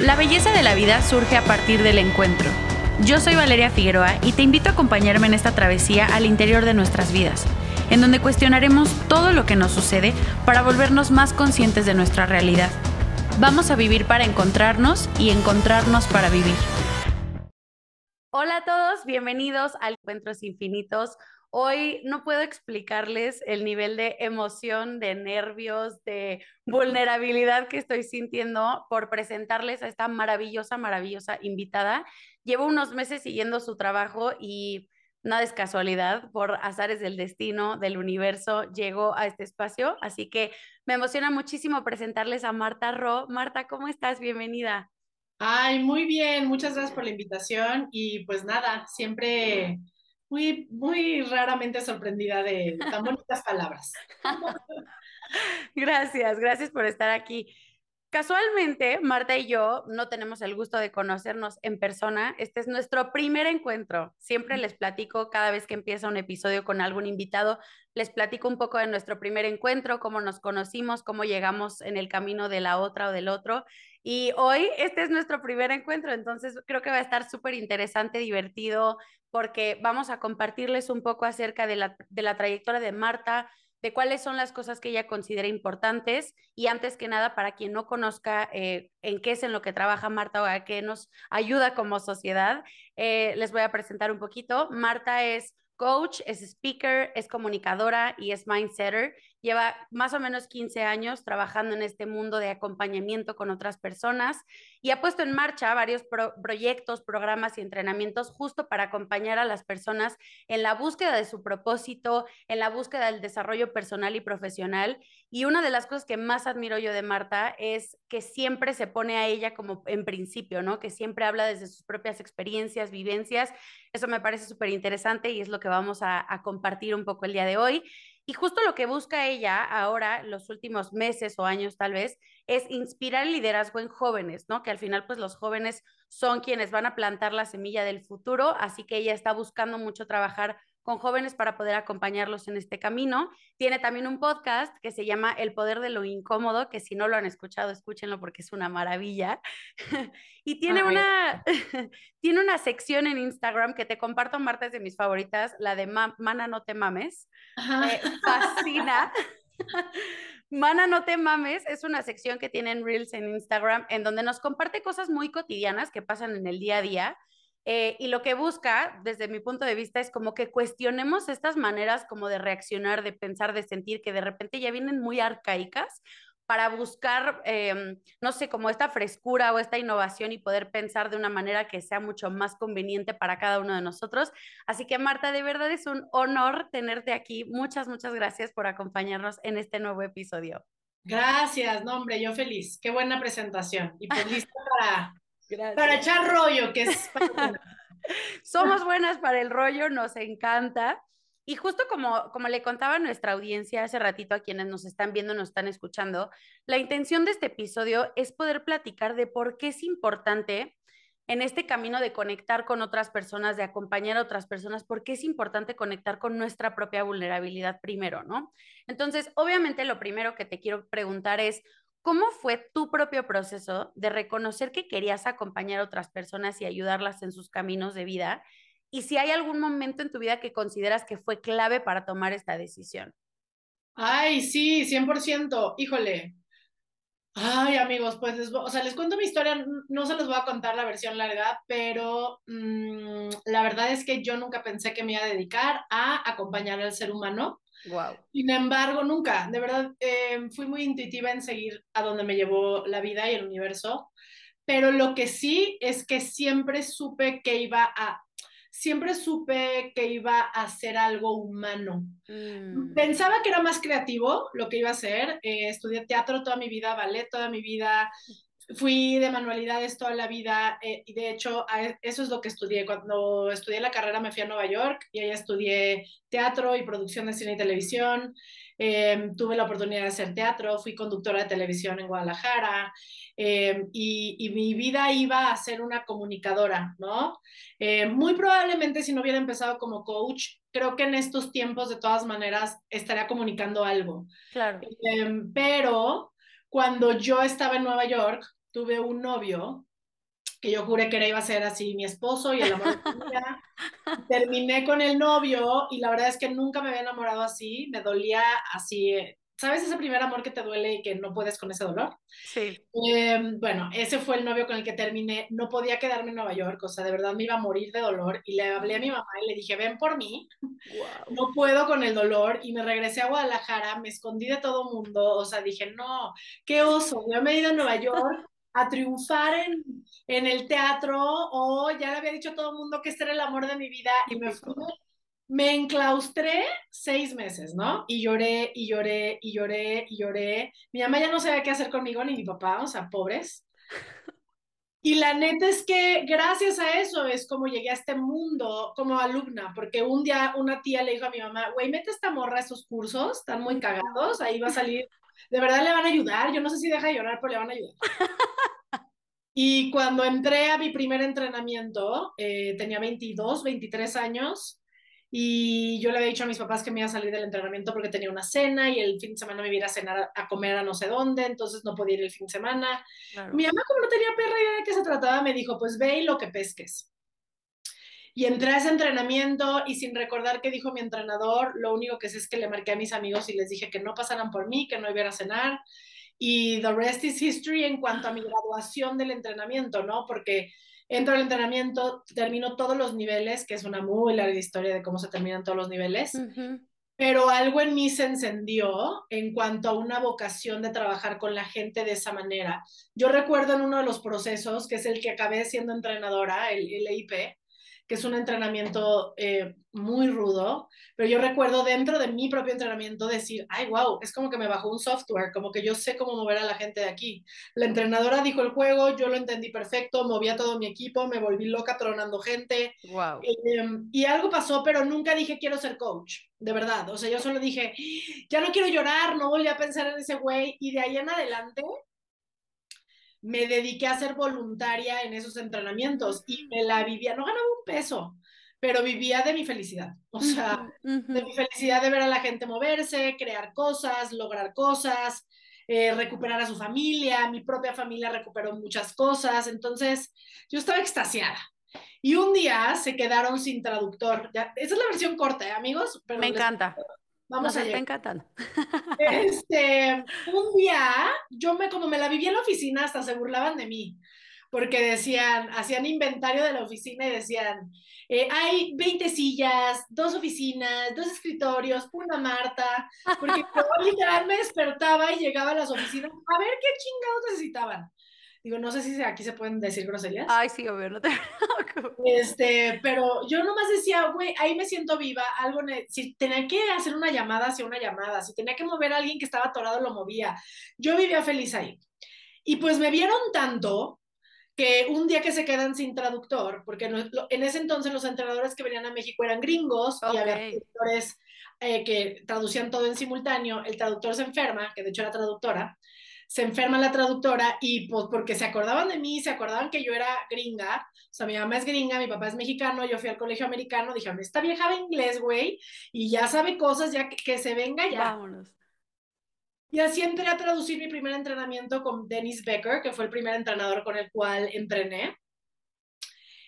La belleza de la vida surge a partir del encuentro. Yo soy Valeria Figueroa y te invito a acompañarme en esta travesía al interior de nuestras vidas, en donde cuestionaremos todo lo que nos sucede para volvernos más conscientes de nuestra realidad. Vamos a vivir para encontrarnos y encontrarnos para vivir. Hola a todos, bienvenidos al Encuentros Infinitos. Hoy no puedo explicarles el nivel de emoción, de nervios, de vulnerabilidad que estoy sintiendo por presentarles a esta maravillosa, maravillosa invitada. Llevo unos meses siguiendo su trabajo y nada es casualidad, por azares del destino, del universo, llego a este espacio. Así que me emociona muchísimo presentarles a Marta Ro. Marta, ¿cómo estás? Bienvenida. Ay, muy bien, muchas gracias por la invitación y pues nada, siempre muy, muy raramente sorprendida de tan bonitas palabras. Gracias, gracias por estar aquí. Casualmente, Marta y yo no tenemos el gusto de conocernos en persona. Este es nuestro primer encuentro. Siempre les platico cada vez que empieza un episodio con algún invitado, les platico un poco de nuestro primer encuentro, cómo nos conocimos, cómo llegamos en el camino de la otra o del otro. Y hoy este es nuestro primer encuentro, entonces creo que va a estar súper interesante, divertido, porque vamos a compartirles un poco acerca de la, de la trayectoria de Marta, de cuáles son las cosas que ella considera importantes y antes que nada, para quien no conozca eh, en qué es en lo que trabaja Marta o a qué nos ayuda como sociedad, eh, les voy a presentar un poquito. Marta es coach, es speaker, es comunicadora y es mindsetter. Lleva más o menos 15 años trabajando en este mundo de acompañamiento con otras personas y ha puesto en marcha varios proyectos, programas y entrenamientos justo para acompañar a las personas en la búsqueda de su propósito, en la búsqueda del desarrollo personal y profesional. Y una de las cosas que más admiro yo de Marta es que siempre se pone a ella como en principio, ¿no? Que siempre habla desde sus propias experiencias, vivencias. Eso me parece súper interesante y es lo que vamos a, a compartir un poco el día de hoy. Y justo lo que busca ella ahora, los últimos meses o años tal vez, es inspirar el liderazgo en jóvenes, ¿no? Que al final, pues los jóvenes son quienes van a plantar la semilla del futuro, así que ella está buscando mucho trabajar con jóvenes para poder acompañarlos en este camino. Tiene también un podcast que se llama El Poder de lo Incómodo, que si no lo han escuchado, escúchenlo porque es una maravilla. y tiene una, tiene una sección en Instagram que te comparto, Marta, es de mis favoritas, la de Mana No Te Mames. Me fascina. Mana No Te Mames es una sección que tiene en Reels en Instagram en donde nos comparte cosas muy cotidianas que pasan en el día a día eh, y lo que busca, desde mi punto de vista, es como que cuestionemos estas maneras como de reaccionar, de pensar, de sentir, que de repente ya vienen muy arcaicas para buscar, em, no sé, como esta frescura o esta innovación y poder pensar de una manera que sea mucho más conveniente para cada uno de nosotros. Así que Marta, de verdad es un honor tenerte aquí. Muchas, muchas gracias por acompañarnos en este nuevo episodio. Gracias, no hombre, yo feliz. Qué buena presentación. Y pues lista para para echar rollo, que es... Somos buenas para el rollo, nos encanta. Y justo como, como le contaba a nuestra audiencia hace ratito a quienes nos están viendo, nos están escuchando, la intención de este episodio es poder platicar de por qué es importante en este camino de conectar con otras personas, de acompañar a otras personas, por qué es importante conectar con nuestra propia vulnerabilidad primero, ¿no? Entonces, obviamente lo primero que te quiero preguntar es, ¿Cómo fue tu propio proceso de reconocer que querías acompañar a otras personas y ayudarlas en sus caminos de vida? Y si hay algún momento en tu vida que consideras que fue clave para tomar esta decisión. Ay, sí, 100%. Híjole. Ay, amigos, pues les, o sea, les cuento mi historia, no se los voy a contar la versión larga, pero mm, la verdad es que yo nunca pensé que me iba a dedicar a acompañar al ser humano. Wow. Sin embargo, nunca, de verdad, eh, fui muy intuitiva en seguir a donde me llevó la vida y el universo, pero lo que sí es que siempre supe que iba a, siempre supe que iba a hacer algo humano. Mm. Pensaba que era más creativo lo que iba a hacer, eh, estudié teatro toda mi vida, ballet toda mi vida, fui de manualidades toda la vida eh, y de hecho e, eso es lo que estudié. Cuando estudié la carrera me fui a Nueva York y ahí estudié teatro y producción de cine y televisión. Em, tuve la oportunidad de hacer teatro, fui conductora de televisión en Guadalajara em, y, mi vida iba a ser una comunicadora, ¿no? Em, muy probablemente si no hubiera empezado como coach, creo que en estos tiempos de todas maneras estaría comunicando algo. Claro. pero cuando yo estaba en Nueva York, tuve un novio que yo juré que era iba a ser así mi esposo y el amor de mi vida. Terminé con el novio y la verdad es que nunca me había enamorado así, me dolía así eh, ¿Sabes ese primer amor que te duele y que no puedes con ese dolor? Sí. Eh, bueno, ese fue el novio con el que terminé. No podía quedarme en Nueva York, o sea, de verdad me iba a morir de dolor. Y le hablé a mi mamá y le dije, ven por mí. No puedo con el dolor. Y me regresé a Guadalajara, me escondí de todo mundo. O sea, dije, no, qué oso. Yo me he ido a Nueva York a triunfar en, en el teatro o ya le había dicho a todo el mundo que este era el amor de mi vida y me fui me enclaustré seis meses, ¿no? Y lloré, y lloré, y lloré, y lloré. Mi mamá ya no sabía qué hacer conmigo, ni mi papá, o sea, pobres. Y la neta es que gracias a eso es como llegué a este mundo como alumna, porque un día una tía le dijo a mi mamá, güey, mete esta morra a esos cursos, están muy cagados, ahí va a salir, de verdad le van a ayudar, yo no sé si deja de llorar, pero le van a ayudar. Y cuando entré a mi primer entrenamiento, eh, tenía 22, 23 años, y yo le había dicho a mis papás que me iba a salir del entrenamiento porque tenía una cena y el fin de semana me iba a ir a cenar a, comer a no sé dónde, entonces no podía ir el fin de semana. Mi mamá, como no tenía perra idea de qué se trataba, me dijo, pues ve y lo que pesques. Y entré a ese entrenamiento y sin recordar qué dijo mi entrenador, lo único que sé es que le marqué a mis amigos y les dije que no pasaran por mí, que no iba a cenar. Y the rest is history en cuanto a mi graduación del entrenamiento, ¿no? Porque entro al entrenamiento, termino todos los niveles, que es una muy larga historia de cómo se terminan todos los niveles, pero algo en mí se encendió en cuanto a una vocación de trabajar con la gente de esa manera. Yo recuerdo en uno de los procesos, que es el que acabé siendo entrenadora, el, el EIP, que es un entrenamiento eh, muy rudo, pero yo recuerdo dentro de mi propio entrenamiento decir, ay, wow, es como que me bajó un software, como que yo sé cómo mover a la gente de aquí. La entrenadora dijo el juego, yo lo entendí perfecto, movía todo mi equipo, me volví loca tronando gente. Wow. Em, y algo pasó, pero nunca dije quiero ser coach, de verdad. O sea, yo solo dije, ya no quiero llorar, no volví a pensar en ese güey. Y de ahí en adelante me dediqué a ser voluntaria en esos entrenamientos y me la vivía, no ganaba un peso, pero vivía de mi felicidad, o sea, de mi felicidad de ver a la gente moverse, crear cosas, lograr cosas, eh, recuperar a su familia, mi propia familia recuperó muchas cosas, entonces yo estaba extasiada. Y un día se quedaron sin traductor. esa es la versión corta, ¿eh, amigos? me encanta. Vamos a está encantando. Este, un día, yo me, como me la vivía en la oficina, hasta se burlaban de mí, porque decían, hacían inventario de la oficina y decían, eh, hay 20 sillas, dos oficinas, dos escritorios, una Marta, porque yo literal me despertaba y llegaba a las oficinas a ver qué chingados necesitaban. Digo, no sé si aquí se pueden decir groserías. Ay, sí, obvio, no te Este, pero yo nomás decía, güey, ahí me siento viva, algo, si tenía que hacer una llamada, hacía una llamada, si tenía que mover a alguien que estaba atorado, lo movía. Yo vivía feliz ahí. Y pues me vieron tanto que un día que se quedan sin traductor, porque en ese entonces los entrenadores que venían a México eran gringos y había traductores eh, que traducían todo en simultáneo, el traductor se enferma, que de hecho era traductora, se enferma la traductora y pues porque se acordaban de mí, se acordaban que yo era gringa, o sea, mi mamá es gringa, mi papá es mexicano, yo fui al colegio americano, dijeron, esta vieja de inglés, güey, y ya sabe cosas, ya que, se venga ya. Vámonos. Y así entré a traducir mi primer entrenamiento con Dennis Becker, que fue el primer entrenador con el cual entrené.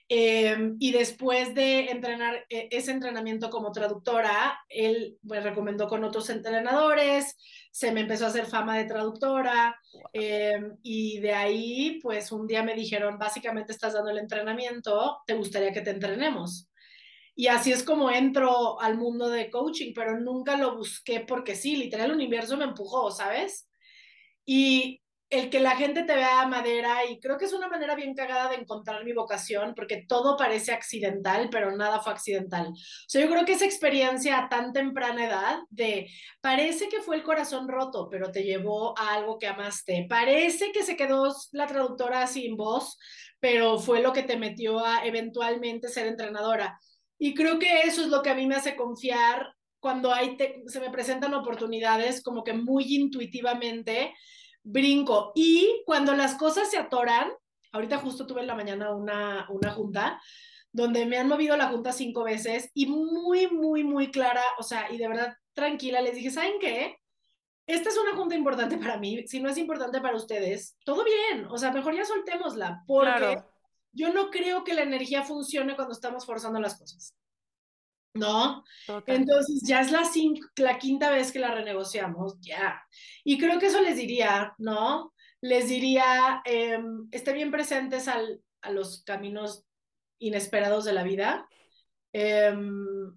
Em, y después de entrenar eh, ese entrenamiento como traductora, él me recomendó con otros entrenadores, se me empezó a hacer fama de traductora em, y de ahí, pues un día me dijeron, básicamente estás dando el entrenamiento, ¿te gustaría que te entrenemos? Y así es como entro al mundo de coaching, pero nunca lo busqué porque sí, literal el universo me empujó, ¿sabes? Y el que la gente te vea madera y creo que es una manera bien cagada de encontrar mi vocación porque todo parece accidental, pero nada fue accidental. O sea, yo creo que esa experiencia a tan temprana edad de parece que fue el corazón roto, pero te llevó a algo que amaste. Parece que se quedó la traductora sin voz, pero fue lo que te metió a eventualmente ser entrenadora. Y creo que eso es lo que a mí me hace confiar cuando hay se me presentan oportunidades como que muy intuitivamente brinco. Y cuando las cosas se atoran, ahorita justo tuve en la mañana una, una junta donde me han movido la junta cinco veces y muy, muy, muy clara, o sea, y de verdad tranquila, les dije, ¿saben qué? esta es una junta importante para mí, si no es importante para ustedes, todo bien, o sea, mejor ya soltémosla, porque yo no creo que la energía funcione cuando estamos forzando las cosas. ¿No? Entonces ya es la, la quinta vez que la renegociamos, ya. Y creo que eso les diría, ¿no? Les diría, eh, estén bien presentes al, a los caminos inesperados de la vida. Em,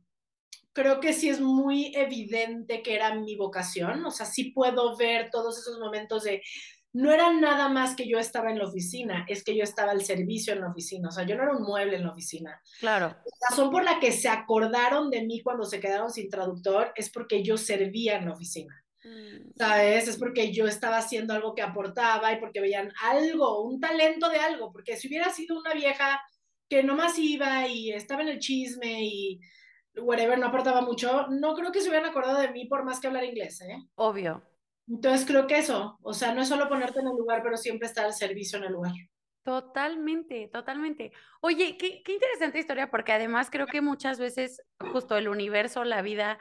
creo que sí es muy evidente que era mi vocación, o sea, sí puedo ver todos esos momentos de, no era nada más que yo estaba en la oficina, es que yo estaba al servicio en la oficina, o sea, yo no era un mueble en la oficina. Claro. La razón por la que se acordaron de mí cuando se quedaron sin traductor es porque yo servía en la oficina. Mm. ¿Sabes? Es porque yo estaba haciendo algo que aportaba y porque veían algo, un talento de algo, porque si hubiera sido una vieja que nomás iba y estaba en el chisme y whatever, no aportaba mucho, no creo que se hubieran acordado de mí por más que hablar inglés, ¿eh? Obvio. Entonces creo que eso, o sea, no es solo ponerte en el lugar, pero siempre estar al servicio en el lugar. Totalmente, totalmente. Oye, qué, qué interesante historia, porque además creo que muchas veces justo el universo, la vida,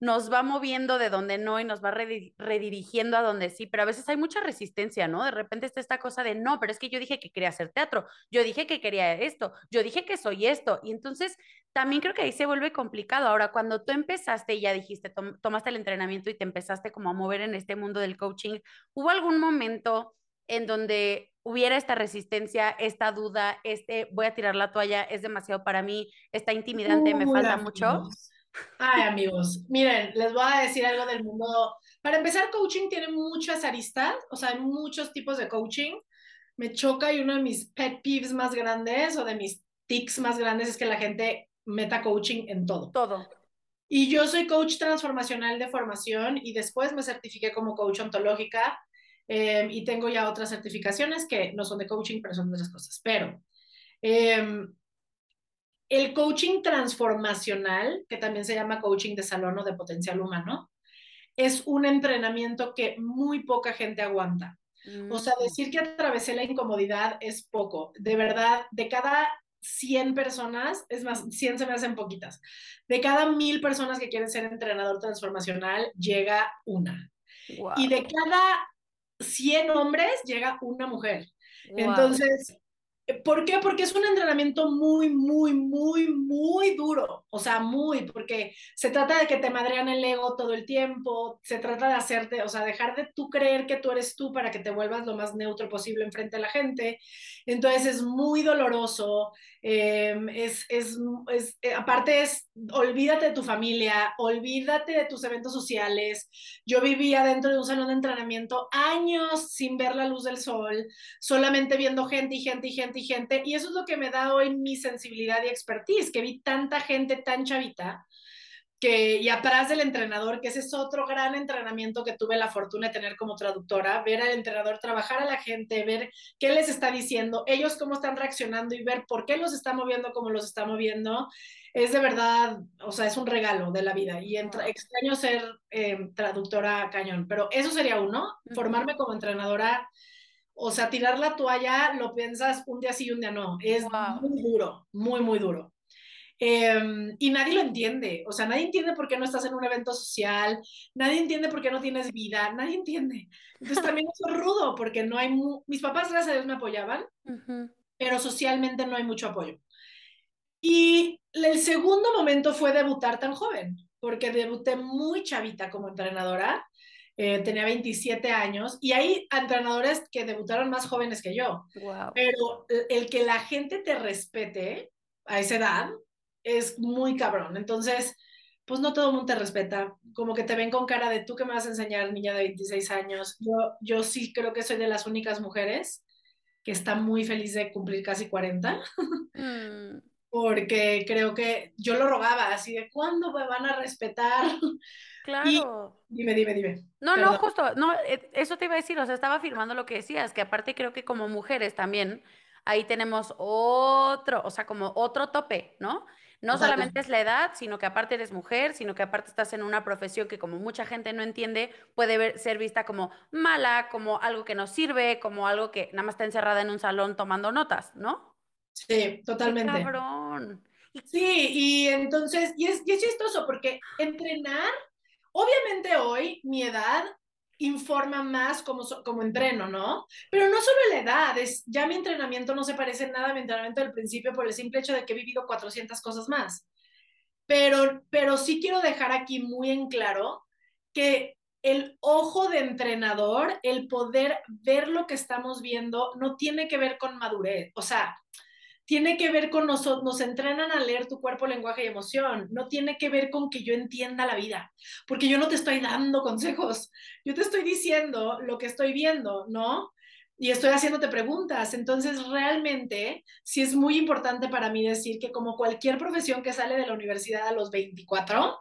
nos va moviendo de donde no y nos va redirigiendo a donde sí, pero a veces hay mucha resistencia, ¿no? De repente está esta cosa de, no, pero es que yo dije que quería hacer teatro, yo dije que quería esto, yo dije que soy esto, y entonces también creo que ahí se vuelve complicado. Ahora, cuando tú empezaste y ya dijiste, tomaste el entrenamiento y te empezaste como a mover en este mundo del coaching, ¿hubo algún momento en donde hubiera esta resistencia, esta duda, este, voy a tirar la toalla, es demasiado para mí, está intimidante, me falta mucho? Ay, amigos, miren, les voy a decir algo del mundo. Para empezar, coaching tiene muchas aristas, o sea, hay muchos tipos de coaching. Me choca y uno de mis pet peeves más grandes o de mis tics más grandes es que la gente meta coaching en todo. Todo. Y yo soy coach transformacional de formación y después me certifiqué como coach ontológica eh, y tengo ya otras certificaciones que no son de coaching, pero son de esas cosas. Pero eh, el coaching transformacional, que también se llama coaching de salón o de potencial humano, es un entrenamiento que muy poca gente aguanta. O sea, mm. decir que atravesé la incomodidad es poco. De verdad, de cada 100 personas, es más, 100 se me hacen poquitas. De cada mil personas que quieren ser entrenador transformacional, llega una. Y de cada 100 hombres, llega una mujer. Entonces, ¿Por qué? Porque es un entrenamiento muy, muy, muy, muy duro. O sea, muy, porque se trata de que te madrean el ego todo el tiempo, se trata de hacerte, o sea, dejar de tú creer que tú eres tú para que te vuelvas lo más neutro posible enfrente de la gente. Entonces es muy doloroso, em, es, es, es, eh, aparte es, olvídate de tu familia, olvídate de tus eventos sociales. Yo vivía dentro de un salón de entrenamiento años sin ver la luz del sol, solamente viendo gente y gente y gente y gente. Y eso es lo que me da hoy mi sensibilidad y expertise, que vi tanta gente tan chavita que, y atrás del entrenador, que ese es otro gran entrenamiento que tuve la fortuna de tener como traductora, ver al entrenador trabajar a la gente, ver qué les está diciendo, ellos cómo están reaccionando y ver por qué los está moviendo como los está moviendo, es de verdad, o sea, es un regalo de la vida y extraño ser eh, traductora cañón, pero eso sería uno, formarme como entrenadora. O sea, tirar la toalla, lo piensas un día sí y un día no. Es muy duro, muy, muy duro. Em, y nadie lo entiende, o sea, nadie entiende por qué no estás en un evento social, nadie entiende por qué no tienes vida, nadie entiende. Entonces también es rudo porque no hay, mis papás gracias a Dios me apoyaban, pero socialmente no hay mucho apoyo. Y el segundo momento fue debutar tan joven, porque debuté muy chavita como entrenadora, eh, tenía 27 años, y hay entrenadores que debutaron más jóvenes que yo. Pero el que la gente te respete a esa edad, es muy cabrón. Entonces, pues no todo el mundo te respeta, como que te ven con cara de tú que me vas a enseñar, niña de 26 años. Yo, yo sí creo que soy de las únicas mujeres que está muy feliz de cumplir casi 40, mm. Porque creo que yo lo rogaba así de, ¿cuándo me van a respetar? Claro. dime, dime, dime. No, no, justo, no, e, eso te iba a decir, o sea, estaba afirmando lo que decías, que aparte creo que como mujeres también, ahí tenemos otro, o sea, como otro tope, ¿no? No solamente es la edad, sino que aparte eres mujer, sino que aparte estás en una profesión que como mucha gente no entiende, puede ser vista como mala, como algo que no sirve, como algo que nada más está encerrada en un salón tomando notas, ¿no? Sí, totalmente. Qué cabrón. Sí, y entonces, y es, y es chistoso porque entrenar, obviamente hoy mi edad informa más como, como entreno, ¿no? Pero no solo la edad, es, ya mi entrenamiento no se parece en nada a mi entrenamiento del principio por el simple hecho de que he vivido 400 cosas más. Pero, pero sí quiero dejar aquí muy en claro que el ojo de entrenador, el poder ver lo que estamos viendo, no tiene que ver con madurez. O sea, tiene que ver con nosotros, nos entrenan a leer tu cuerpo, lenguaje y emoción. No tiene que ver con que yo entienda la vida, porque yo no te estoy dando consejos, yo te estoy diciendo lo que estoy viendo, ¿no? Y estoy haciéndote preguntas. Entonces, realmente, sí es muy importante para mí decir que como cualquier profesión que sale de la universidad a los 24,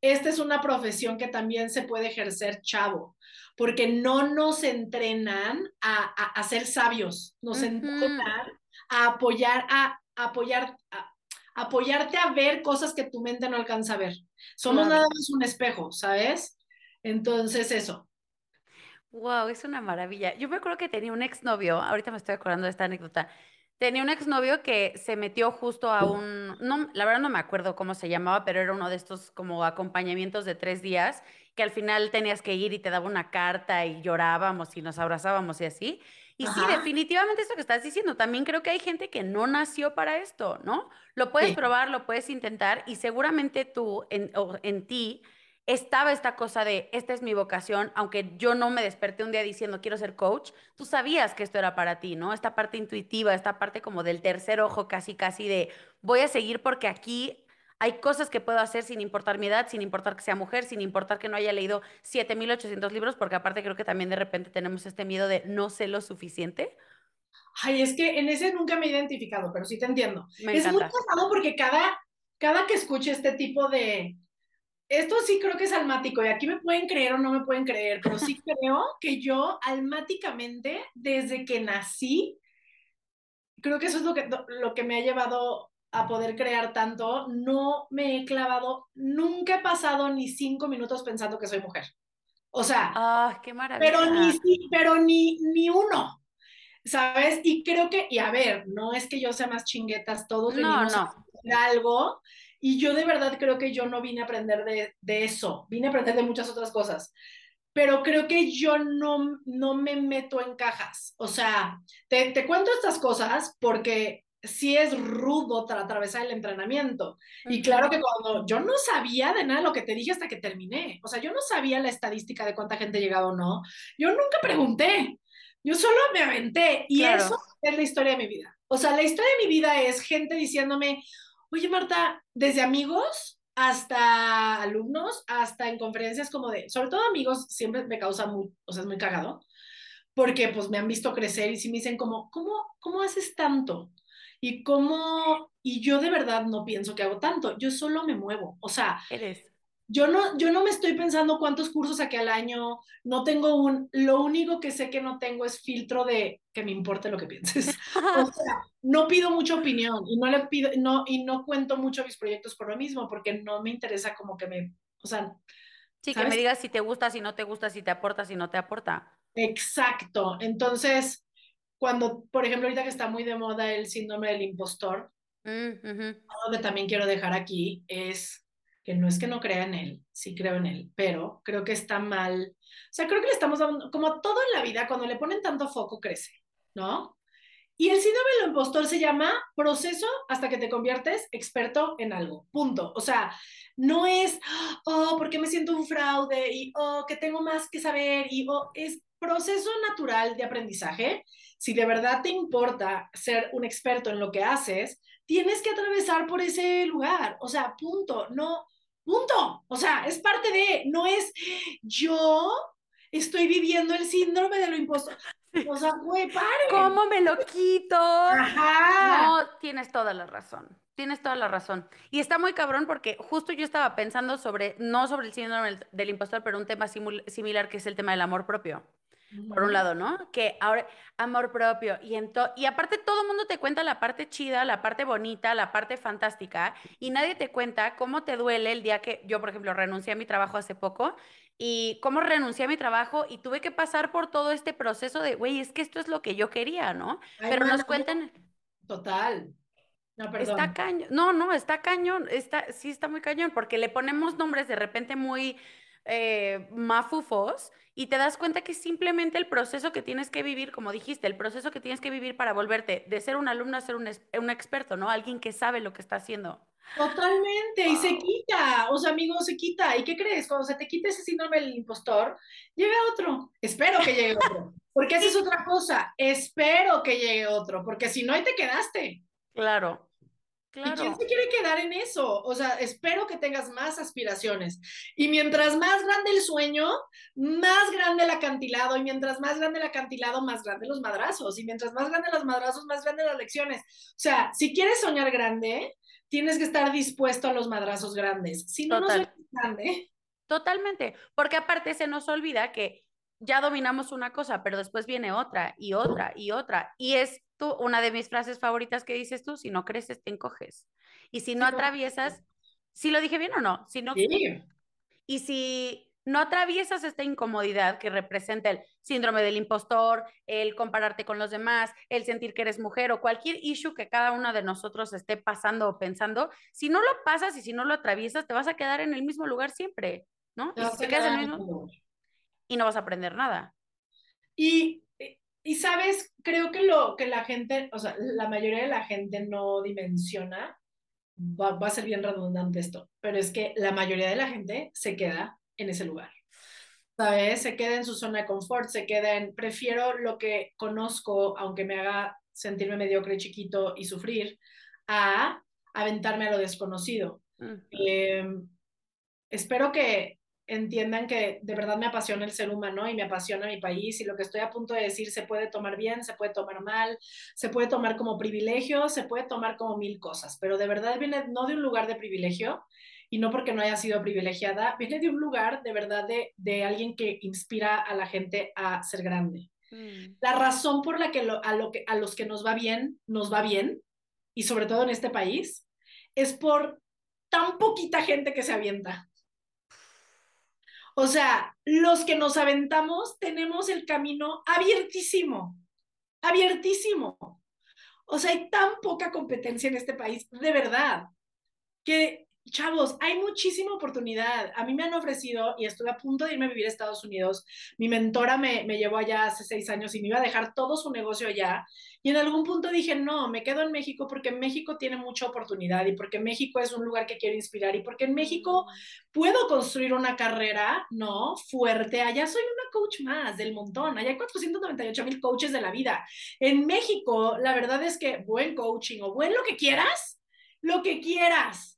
esta es una profesión que también se puede ejercer chavo, porque no nos entrenan a, a, ser sabios, nos entrenan a apoyar, a, apoyar, a, apoyarte a ver cosas que tu mente no alcanza a ver. Somos nada más un espejo, ¿sabes? Entonces, eso. Wow, es una maravilla. Yo me acuerdo que tenía un exnovio, ahorita me estoy acordando de esta anécdota. Tenía un exnovio que se metió justo a un, no, la verdad no me acuerdo cómo se llamaba, pero era uno de estos como acompañamientos de tres días, que al final tenías que ir y te daba una carta y llorábamos y nos abrazábamos y así. Y sí, definitivamente esto que estás diciendo, también creo que hay gente que no nació para esto, ¿no? Lo puedes probar, lo puedes intentar y seguramente tú, en, en ti, estaba esta cosa de, esta es mi vocación, aunque yo no me desperté un día diciendo quiero ser coach, tú sabías que esto era para ti, ¿no? Esta parte intuitiva, esta parte como del tercer ojo casi, casi de, voy a seguir porque aquí hay cosas que puedo hacer sin importar mi edad, sin importar que sea mujer, sin importar que no haya leído 7800 libros, porque aparte creo que también de repente tenemos este miedo de no sé lo suficiente. Ay, es que en ese nunca me he identificado, pero sí te entiendo. es muy pasado porque cada, cada que escuche este tipo de... Esto sí creo que es almático y aquí me pueden creer o no me pueden creer, pero sí creo que yo almáticamente, desde que nací, creo que eso es lo que, lo que me ha llevado a poder crear tanto, no me he clavado, nunca he pasado ni cinco minutos pensando que soy mujer. O sea, ah, qué maravilla. pero ni pero ni ni uno. ¿Sabes? Y creo que y a ver, no es que yo sea más chinguetas, todos venimos a aprender algo y yo de verdad creo que yo no vine a aprender de, de eso, vine a aprender de muchas otras cosas pero creo que yo no, no me meto en cajas. O sea, te, te, cuento estas cosas porque sí es rudo para atravesar el entrenamiento. Y claro que cuando yo no sabía de nada lo que te dije hasta que terminé, o sea, yo no sabía la estadística de cuánta gente llegaba o no, yo nunca pregunté, yo solo me aventé y eso es la historia de mi vida. O sea, la historia de mi vida es gente diciéndome, oye Marta, desde amigos hasta alumnos, hasta en conferencias como de, sobre todo amigos, siempre me causa muy, o sea, es muy cagado, porque pues me han visto crecer y si me dicen como, ¿cómo, cómo haces tanto? Y cómo, y yo de verdad no pienso que hago tanto, yo solo me muevo, o sea, eres. Yo no, yo no me estoy pensando cuántos cursos saqué al año, no tengo un, lo único que sé que no tengo es filtro de que me importe lo que pienses. o sea, no pido mucha opinión y no le pido, no, y no cuento mucho mis proyectos por lo mismo, porque no me interesa como que me, o sea. Sí, que me digas si te gusta, si no te gusta, si te aporta, si no te aporta. Exacto. Entonces, cuando, por ejemplo, ahorita que está muy de moda el síndrome del impostor, mm, algo que también quiero dejar aquí es que no es que no crea en él, sí creo en él, pero creo que está mal. O sea, creo que le estamos dando, como todo en la vida, cuando le ponen tanto foco, crece, ¿no? Y el síndrome del impostor se llama proceso hasta que te conviertes experto en algo, punto. O sea, no es, oh, porque me siento un fraude y, oh, que tengo más que saber y, oh, es proceso natural de aprendizaje si de verdad te importa ser un experto en lo que haces, tienes que atravesar por ese lugar. O sea, punto, no, punto. O sea, es parte de, no es yo estoy viviendo el síndrome de lo impuesto. O sea, güey, pare. ¿Cómo me lo quito? Ajá. No, tienes toda la razón. Tienes toda la razón. Y está muy cabrón porque justo yo estaba pensando sobre, no sobre el síndrome del impostor, pero un tema similar que es el tema del amor propio por un lado, ¿no? Que ahora, amor propio, y, y aparte todo el mundo te cuenta la parte chida, la parte bonita, la parte fantástica, y nadie te cuenta cómo te duele el día que yo, por ejemplo, renuncié a mi trabajo hace poco, y cómo renuncié a mi trabajo y tuve que pasar por todo este proceso de, güey, es que esto es lo que yo quería, ¿no? Pero nos cuentan... Total. No, perdón. Está cañón. No, no, está cañón. Está, sí está muy cañón, porque le ponemos nombres de repente muy eh, mafufos y te das cuenta que simplemente el proceso que tienes que vivir, como dijiste, el proceso que tienes que vivir para volverte de ser un alumno a ser un, un experto, ¿no? Alguien que sabe lo que está haciendo. Totalmente, y se quita, o sea, amigo, se quita. ¿Y qué crees? Cuando se te quita ese síndrome del impostor, llega otro. Espero que llegue otro, porque esa es otra cosa. Espero que llegue otro, porque si no, ahí te quedaste. Claro. Claro. ¿Y quién se quiere quedar en eso? O sea, espero que tengas más aspiraciones. Y mientras más grande el sueño, más grande el acantilado. Y mientras más grande el acantilado, más grande los madrazos. Y mientras más grande los madrazos, más grande las lecciones. O sea, si quieres soñar grande, tienes que estar dispuesto a los madrazos grandes. Si no, no soy grande. Totalmente, porque aparte se nos olvida que ya dominamos una cosa, pero después viene otra y otra y otra. Y es tú, una de mis frases favoritas que dices tú, si no creces, te encoges. Y si no atraviesas, si lo dije bien o no, si no... Sí. Y si no atraviesas esta incomodidad que representa el síndrome del impostor, el compararte con los demás, el sentir que eres mujer o cualquier issue que cada uno de nosotros esté pasando o pensando, si no lo pasas y si no lo atraviesas, te vas a quedar en el mismo lugar siempre, ¿no? y si te quedas en el mismo y no vas a aprender nada. Y, y sabes, creo que lo que la gente, o sea, la mayoría de la gente no dimensiona, va, va a ser bien redundante esto, pero es que la mayoría de la gente se queda en ese lugar. ¿Sabes? Se queda en su zona de confort, se queda en, prefiero lo que conozco, aunque me haga sentirme mediocre, chiquito y sufrir, a aventarme a lo desconocido. Em, espero que entiendan que de verdad me apasiona el ser humano y me apasiona mi país y lo que estoy a punto de decir se puede tomar bien, se puede tomar mal, se puede tomar como privilegio, se puede tomar como mil cosas, pero de verdad viene no de un lugar de privilegio, y no porque no haya sido privilegiada, viene de un lugar de verdad de, de alguien que inspira a la gente a ser grande. Mm. La razón por la que, a, lo que a los que nos va bien, nos va bien, y sobre todo en este país, es por tan poquita gente que se avienta. O sea, los que nos aventamos tenemos el camino abiertísimo, abiertísimo. O sea, hay tan poca competencia en este país, de verdad, que chavos, hay muchísima oportunidad. A mí me han ofrecido, y estuve a punto de irme a vivir a Estados Unidos, mi mentora me, me, llevó allá hace seis años y me iba a dejar todo su negocio allá. Y en algún punto dije, no, me quedo en México porque México tiene mucha oportunidad y porque México es un lugar que quiero inspirar y porque en México puedo construir una carrera, ¿no? Fuerte. Allá soy una coach más del montón. Allá hay 498 mil coaches de la vida. En México, la verdad es que buen coaching o buen lo que quieras, lo que quieras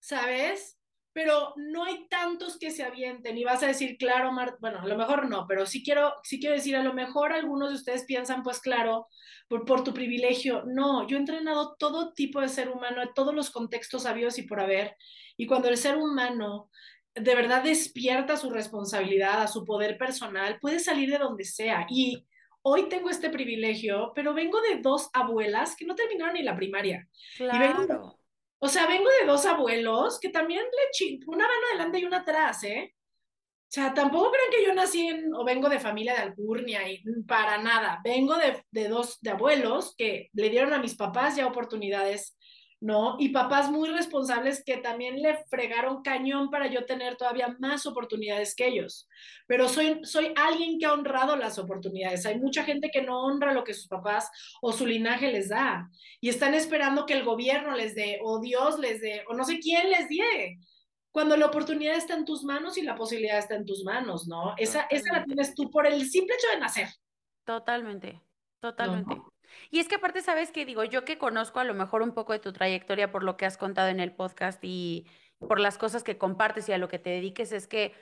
¿sabes? Pero no hay tantos que se avienten y vas a decir, claro, bueno, a lo mejor no, pero sí quiero, sí quiero decir, a lo mejor algunos de ustedes piensan, pues claro, por, por tu privilegio. No, yo he entrenado todo tipo de ser humano, en todos los contextos sabios y por haber. Y cuando el ser humano de verdad despierta su responsabilidad, a su poder personal, puede salir de donde sea. Y hoy tengo este privilegio, pero vengo de dos abuelas que no terminaron ni la primaria. Claro. O sea, vengo de dos abuelos que también le ching... una mano adelante y una atrás, ¿eh? O sea, tampoco creen que yo nací en, o vengo de familia de alcurnia y para nada. Vengo de, de dos de abuelos que le dieron a mis papás ya oportunidades ¿no? Y papás muy responsables que también le fregaron cañón para yo tener todavía más oportunidades que ellos. Pero soy, soy alguien que ha honrado las oportunidades. Hay mucha gente que no honra lo que sus papás o su linaje les da y están esperando que el gobierno les dé o Dios les dé o no sé quién les dé. Cuando la oportunidad está en tus manos y la posibilidad está en tus manos, ¿no? Esa, esa la tienes tú por el simple hecho de nacer. Totalmente, totalmente. Y es que aparte, sabes que digo, yo que conozco a lo mejor un poco de tu trayectoria por lo que has contado en el podcast y por las cosas que compartes y a lo que te dediques, es que,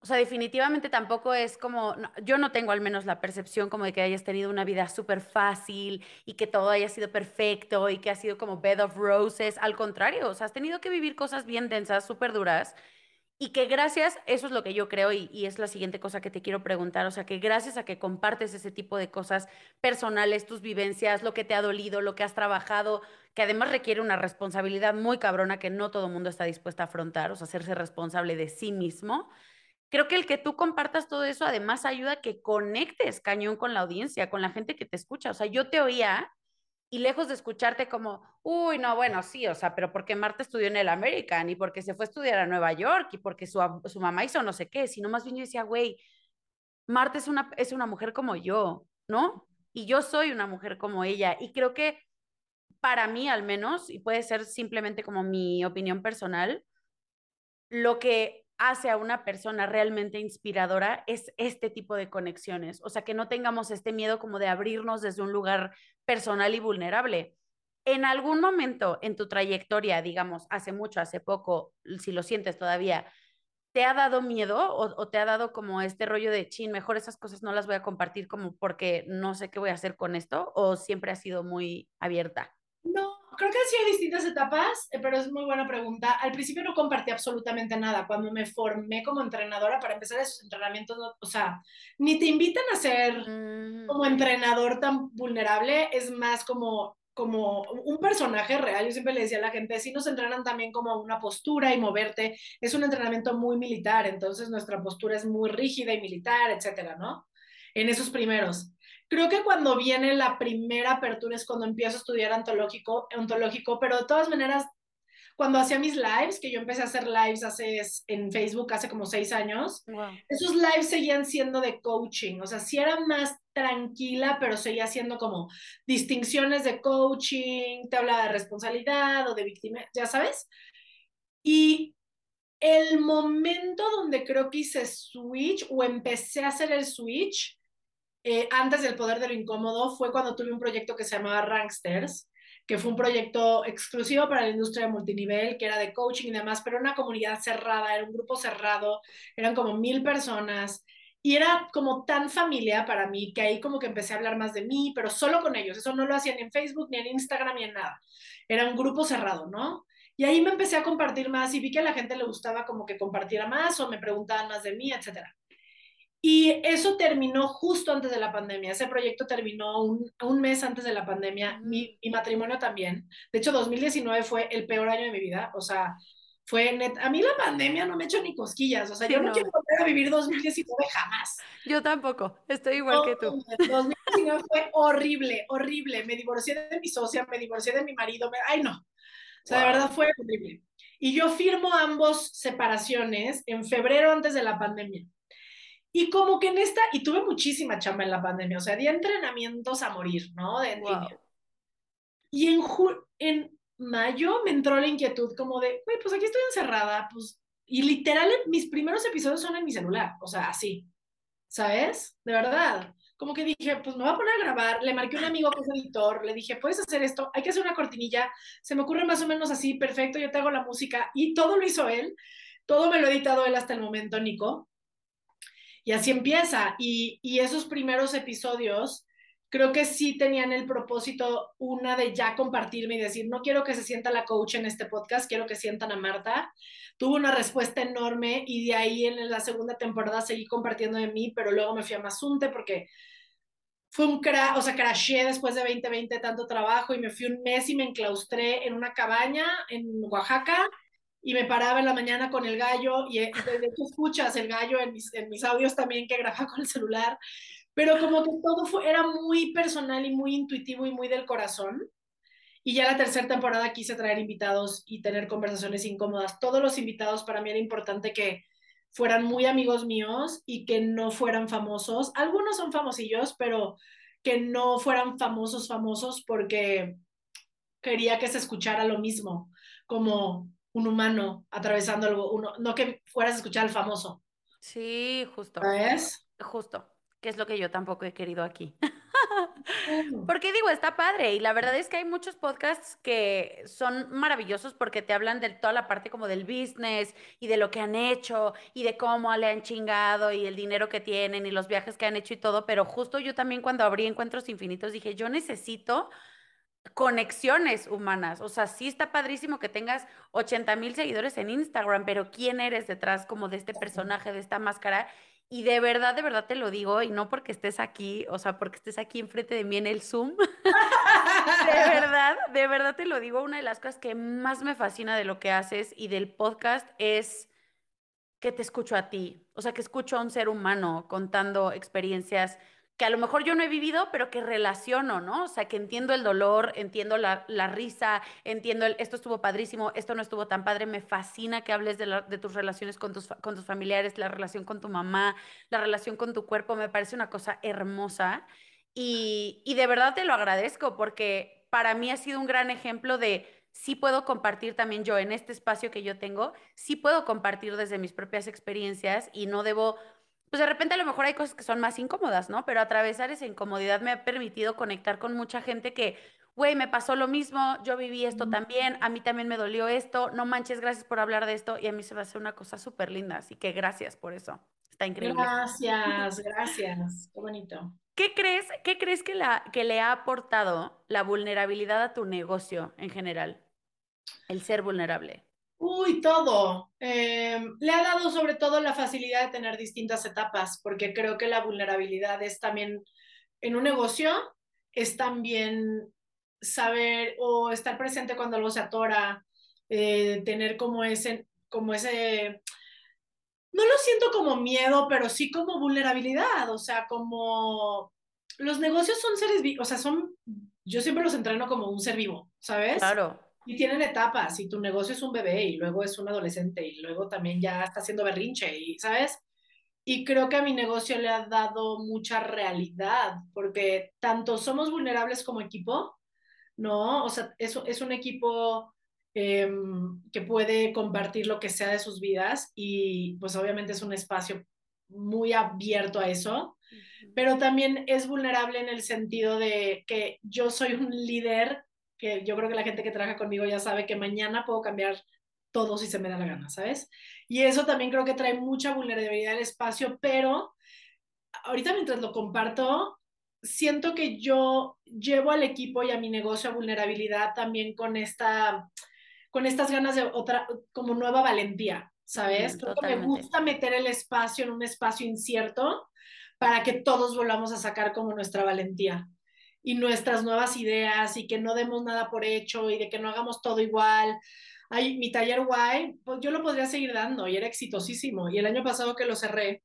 o sea, definitivamente tampoco es como, yo no tengo al menos la percepción como de que hayas tenido una vida súper fácil y que todo haya sido perfecto y que ha sido como bed of roses. Al contrario, o sea, has tenido que vivir cosas bien densas, súper duras y que gracias, eso es lo que yo creo y, es la siguiente cosa que te quiero preguntar, o sea, que gracias a que compartes ese tipo de cosas personales, tus vivencias, lo que te ha dolido, lo que has trabajado, que además requiere una responsabilidad muy cabrona que no todo mundo está dispuesto a afrontar, o sea, hacerse responsable de sí mismo. Creo que el que tú compartas todo eso además ayuda a que conectes cañón con la audiencia, con la gente que te escucha. O sea, yo te oía y lejos de escucharte como, uy, no, bueno, sí, o sea, pero porque Marta estudió en el American y porque se fue a estudiar a Nueva York y porque su, su mamá hizo no sé qué, sino más bien yo decía, güey, Marta es una, es una mujer como yo, ¿no? Y yo soy una mujer como ella. Y creo que para mí al menos, y puede ser simplemente como mi opinión personal, lo que hace a una persona realmente inspiradora es este tipo de conexiones. O sea, que no tengamos este miedo como de abrirnos desde un lugar personal y vulnerable. En algún momento en tu trayectoria, digamos, hace mucho, hace poco, si lo sientes todavía, ¿te ha dado miedo o, te ha dado como este rollo de, chin, mejor esas cosas no las voy a compartir como porque no sé qué voy a hacer con esto? ¿O siempre ha sido muy abierta? No, creo que sí hay distintas etapas, eh, pero es muy buena pregunta. Al principio no compartí absolutamente nada. Cuando me formé como entrenadora, para empezar esos entrenamientos, o sea, ni te invitan a ser mm. como entrenador tan vulnerable, es más como como un personaje real. Yo siempre le decía a la gente, si nos entrenan también como una postura y moverte. Es un entrenamiento muy militar, entonces nuestra postura es muy rígida y militar, etcétera, ¿no? En esos primeros. Creo que cuando viene la primera apertura es cuando empiezo a estudiar ontológico, ontológico pero de todas maneras, cuando hacía mis lives, que yo empecé a hacer lives hace, en Facebook hace como seis años, esos lives seguían siendo de coaching, o sea, sí era más tranquila, pero seguía siendo como distinciones de coaching, te hablaba de responsabilidad o de víctima, ya sabes. Y el momento donde creo que hice switch o empecé a hacer el switch eh, antes del poder de lo incómodo fue cuando tuve un proyecto que se llamaba Ranksters, que fue un proyecto exclusivo para la industria de multinivel, que era de coaching y demás, pero una comunidad cerrada, era un grupo cerrado, eran como mil personas. Y era como tan familia para mí que ahí como que empecé a hablar más de mí, pero solo con ellos. Eso no lo hacían en Facebook, ni en Instagram, ni en nada. Era un grupo cerrado, ¿no? Y ahí me empecé a compartir más y vi que a la gente le gustaba como que compartiera más o me preguntaban más de mí, etcétera. Y eso terminó justo antes de la pandemia. Ese proyecto terminó un, un mes antes de la pandemia. Mi, mi, matrimonio también. De hecho, 2019 fue el peor año de mi vida. O sea, fue net... A mí la pandemia no me echó ni cosquillas. O sea, yo no, quiero volver a vivir 2019 jamás. Yo tampoco. Estoy igual que tú. 2019 fue horrible, horrible. Me divorcié de mi socia, me divorcié de mi marido. Ay, no. O sea, de verdad fue horrible. Y yo firmo ambos separaciones en febrero antes de la pandemia. Y como que en esta, y tuve muchísima chamba en la pandemia, o sea, di entrenamientos a morir, ¿no? De Y en, en mayo me entró la inquietud como de, güey, pues aquí estoy encerrada, pues, y literal mis primeros episodios son en mi celular, o sea, así, ¿sabes? De verdad. Como que dije, pues me voy a poner a grabar, le marqué a un amigo que es editor, le dije, puedes hacer esto, hay que hacer una cortinilla, se me ocurre más o menos así, perfecto, yo te hago la música, y todo lo hizo él, todo me lo ha editado él hasta el momento, Nico. Y así empieza. Y, y esos primeros episodios creo que sí tenían el propósito, una de ya compartirme y decir, no quiero que se sienta la coach en este podcast, quiero que sientan a Marta. Tuvo una respuesta enorme y de ahí en la segunda temporada seguí compartiendo de mí, pero luego me fui a Mazunte porque fue un crash, o sea, crashé después de 2020 tanto trabajo y me fui un mes y me enclaustré en una cabaña en Oaxaca y me paraba en la mañana con el gallo, y eh, de hecho escuchas el gallo en mis, en mis audios también que grababa con el celular, pero como que todo fue, era muy personal y muy intuitivo y muy del corazón. Y ya la tercera temporada quise traer invitados y tener conversaciones incómodas. Todos los invitados para mí era importante que fueran muy amigos míos y que no fueran famosos. Algunos son famosillos, pero que no fueran famosos, famosos, porque quería que se escuchara lo mismo, como un humano atravesando algo, uno, no que fueras a escuchar al famoso. Sí, justo. ¿Ves? Justo, que es lo que yo tampoco he querido aquí. porque digo, está padre y la verdad es que hay muchos podcasts que son maravillosos porque te hablan de toda la parte como del business y de lo que han hecho y de cómo le han chingado y el dinero que tienen y los viajes que han hecho y todo, pero justo yo también cuando abrí Encuentros Infinitos dije, yo necesito conexiones humanas. O sea, sí está padrísimo que tengas 80 mil seguidores en Instagram, pero ¿quién eres detrás como de este personaje, de esta máscara? Y de verdad, de verdad te lo digo, y no porque estés aquí, o sea, porque estés aquí enfrente de mí en el Zoom. de verdad, de verdad te lo digo, una de las cosas que más me fascina de lo que haces y del podcast es que te escucho a ti, o sea, que escucho a un ser humano contando experiencias que a lo mejor yo no he vivido, pero que relaciono, ¿no? O sea, que entiendo el dolor, entiendo la, risa, entiendo el, esto estuvo padrísimo, esto no estuvo tan padre, me fascina que hables de, de tus relaciones con tus, con tus familiares, la relación con tu mamá, la relación con tu cuerpo, me parece una cosa hermosa. Y, y de verdad te lo agradezco porque para mí ha sido un gran ejemplo de sí puedo compartir también yo en este espacio que yo tengo, sí puedo compartir desde mis propias experiencias y no debo pues de repente a lo mejor hay cosas que son más incómodas, ¿no? Pero atravesar esa incomodidad me ha permitido conectar con mucha gente que, güey, me pasó lo mismo, yo viví esto también, a mí también me dolió esto, no manches, gracias por hablar de esto y a mí se va a hacer una cosa súper linda, así que gracias por eso. Está increíble. Gracias, gracias, qué bonito. ¿Qué crees, qué crees que, la, que le ha aportado la vulnerabilidad a tu negocio en general? El ser vulnerable. Uy, todo. Em, le ha dado sobre todo la facilidad de tener distintas etapas, porque creo que la vulnerabilidad es también, en un negocio, es también saber o estar presente cuando algo se atora, eh, tener como ese, como ese, no lo siento como miedo, pero sí como vulnerabilidad, o sea, como los negocios son seres vivos, o sea, son, yo siempre los entreno como un ser vivo, ¿sabes? Claro. Y tienen etapas, y tu negocio es un bebé, y luego es un adolescente, y luego también ya está haciendo berrinche, y ¿sabes? Y creo que a mi negocio le ha dado mucha realidad, porque tanto somos vulnerables como equipo, ¿no? O sea, es, es un equipo em, que puede compartir lo que sea de sus vidas, y pues obviamente es un espacio muy abierto a eso, pero también es vulnerable en el sentido de que yo soy un líder que yo creo que la gente que trabaja conmigo ya sabe que mañana puedo cambiar todo si se me da la gana, ¿sabes? Y eso también creo que trae mucha vulnerabilidad al espacio, pero ahorita mientras lo comparto, siento que yo llevo al equipo y a mi negocio a vulnerabilidad también con esta con estas ganas de otra como nueva valentía, ¿sabes? creo que me gusta meter el espacio en un espacio incierto para que todos volvamos a sacar como nuestra valentía y nuestras nuevas ideas y que no demos nada por hecho y de que no hagamos todo igual. Ay, mi taller guay, pues yo lo podría seguir dando y era exitosísimo. Y el año pasado que lo cerré,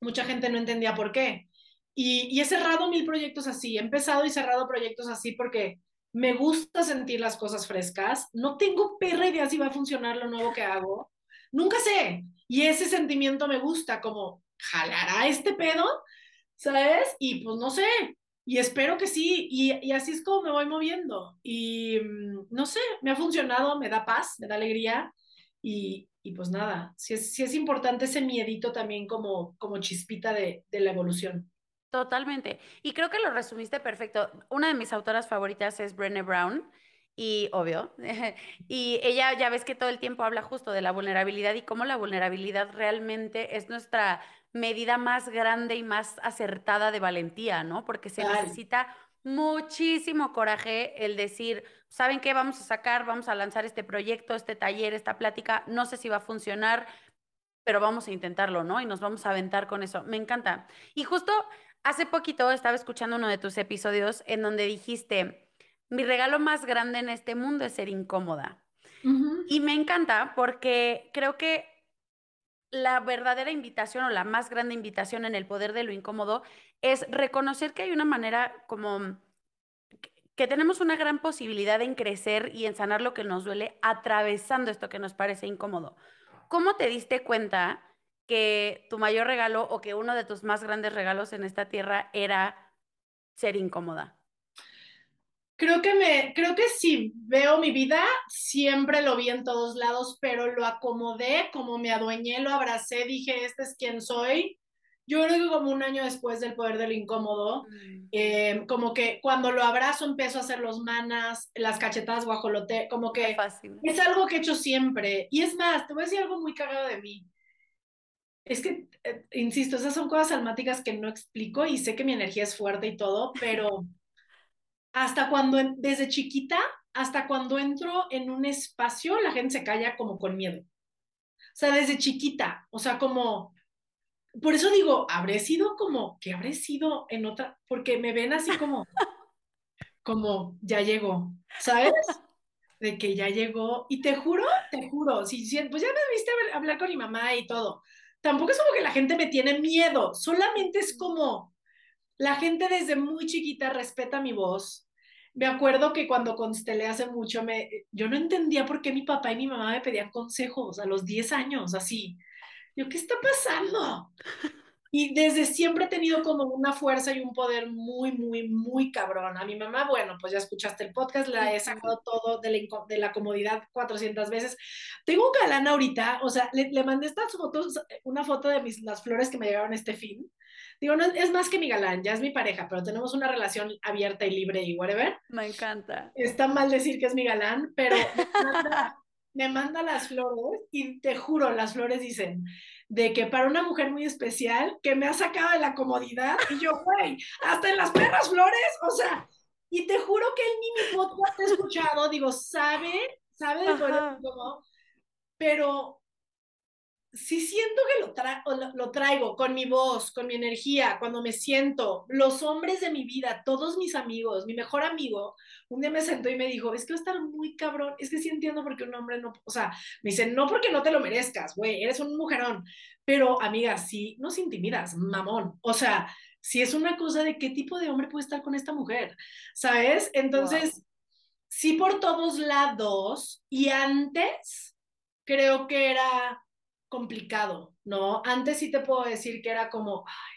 mucha gente no entendía por qué. Y, y he cerrado mil proyectos así, he empezado y cerrado proyectos así porque me gusta sentir las cosas frescas. No tengo perra idea si va a funcionar lo nuevo que hago. Nunca sé. Y ese sentimiento me gusta, como, ¿jalará este pedo? ¿Sabes? Y pues no sé, y espero que sí, y, así es como me voy moviendo. Y mm, no sé, me ha funcionado, me da paz, me da alegría. Y, pues nada, sí es, es importante ese miedito también como, como chispita de, de la evolución. Totalmente. Y creo que lo resumiste perfecto. Una de mis autoras favoritas es Brené Brown. Y obvio, y ella ya ves que todo el tiempo habla justo de la vulnerabilidad y cómo la vulnerabilidad realmente es nuestra medida más grande y más acertada de valentía, ¿no? Porque se necesita muchísimo coraje el decir, ¿saben qué? Vamos a sacar, vamos a lanzar este proyecto, este taller, esta plática, no sé si va a funcionar, pero vamos a intentarlo, ¿no? Y nos vamos a aventar con eso. Me encanta. Y justo hace poquito estaba escuchando uno de tus episodios en donde dijiste, mi regalo más grande en este mundo es ser incómoda. Y me encanta porque creo que la verdadera invitación o la más grande invitación en el poder de lo incómodo es reconocer que hay una manera como que tenemos una gran posibilidad en crecer y en sanar lo que nos duele atravesando esto que nos parece incómodo. ¿Cómo te diste cuenta que tu mayor regalo o que uno de tus más grandes regalos en esta tierra era ser incómoda? Creo que me, creo que si veo mi vida, siempre lo vi en todos lados, pero lo acomodé, como me adueñé, lo abracé, dije, este es quien soy. Yo creo que como un año después del poder del incómodo, mm. eh, como que cuando lo abrazo empiezo a hacer los manas, las cachetadas guajolote, como que es algo que he hecho siempre. Y es más, te voy a decir algo muy cagado de mí. Es que, eh, insisto, esas son cosas almáticas que no explico y sé que mi energía es fuerte y todo, pero hasta cuando, desde chiquita, hasta cuando entro en un espacio, la gente se calla como con miedo. O sea, desde chiquita, o sea, como, por eso digo, habré sido como, que habré sido en otra, porque me ven así como, como, ya llegó, ¿sabes? De que ya llegó, y te juro, te juro, si, pues ya me viste hablar con mi mamá y todo, tampoco es como que la gente me tiene miedo, solamente es como, la gente desde muy chiquita respeta mi voz. Me acuerdo que cuando constelé hace mucho, me, yo no entendía por qué mi papá y mi mamá me pedían consejos a los 10 años, así. Yo, ¿qué está pasando? Y desde siempre he tenido como una fuerza y un poder muy, muy, muy cabrón. A mi mamá, bueno, pues ya escuchaste el podcast, la he sacado todo de la, de la comodidad 400 veces. Tengo un galán ahorita, o sea, le, le mandé estas fotos, una foto de mis, las flores que me llegaron este fin. Digo, no, es más que mi galán, ya es mi pareja, pero tenemos una relación abierta y libre y whatever. Me encanta. Está mal decir que es mi galán, pero me manda las flores y te juro, las flores dicen de que para una mujer muy especial que me ha sacado de la comodidad y yo, güey, hasta en las perras flores, o sea, y te juro que él ni mi podcast ha escuchado, digo, sabe, sabe de todo, pero sí siento que lo, lo, traigo con mi voz, con mi energía, cuando me siento. Los hombres de mi vida, todos mis amigos, mi mejor amigo, un día me sentó y me dijo, es que va a estar muy cabrón, es que sí entiendo por qué un hombre no, o sea, me dice, no porque no te lo merezcas, güey, eres un mujerón, pero amiga, sí, nos intimidas, mamón, o sea, si es una cosa de qué tipo de hombre puede estar con esta mujer, ¿sabes? Entonces, sí por todos lados, y antes creo que era complicado, ¿no? Antes sí te puedo decir que era como, ay,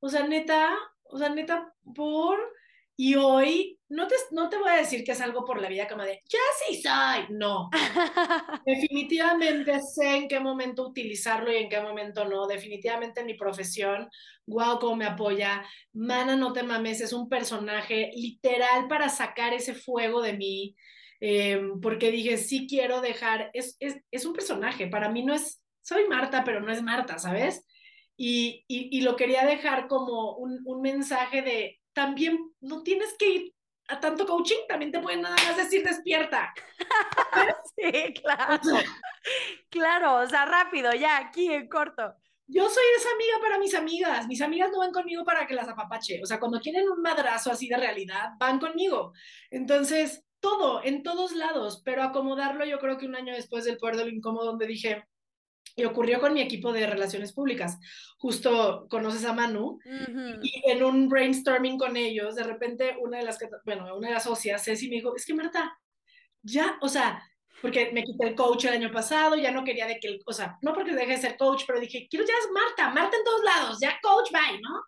o sea, neta, o sea, neta, por... Y hoy, no te, no te voy a decir que es algo por la vida como de, ya sí soy, no. Definitivamente sé en qué momento utilizarlo y en qué momento no. Definitivamente en mi profesión, wow, cómo me apoya. Mana, no te mames, es un personaje literal para sacar ese fuego de mí. Em, porque dije, sí quiero dejar, es, es, es un personaje, para mí no es, soy Marta, pero no es Marta, ¿sabes? Y, y, lo quería dejar como un, un, mensaje de, también no tienes que ir a tanto coaching, también te pueden nada más decir despierta. sí, claro. claro, o sea, rápido, ya, aquí en corto. Yo soy esa amiga para mis amigas. Mis amigas no van conmigo para que las apapache. O sea, cuando quieren un madrazo así de realidad, van conmigo. Entonces, todo, en todos lados, pero acomodarlo yo creo que un año después del poder del incómodo, donde dije, y ocurrió con mi equipo de relaciones públicas. Justo conoces a Manu y en un brainstorming con ellos, de repente una de las, bueno, una de las socias, Ceci, me dijo, es que Marta, ya, o sea, porque me quité el coach el año pasado, ya no quería de que, o sea, no porque deje de ser coach, pero dije, quiero ya es Marta, Marta en todos lados, ya coach, bye, ¿no?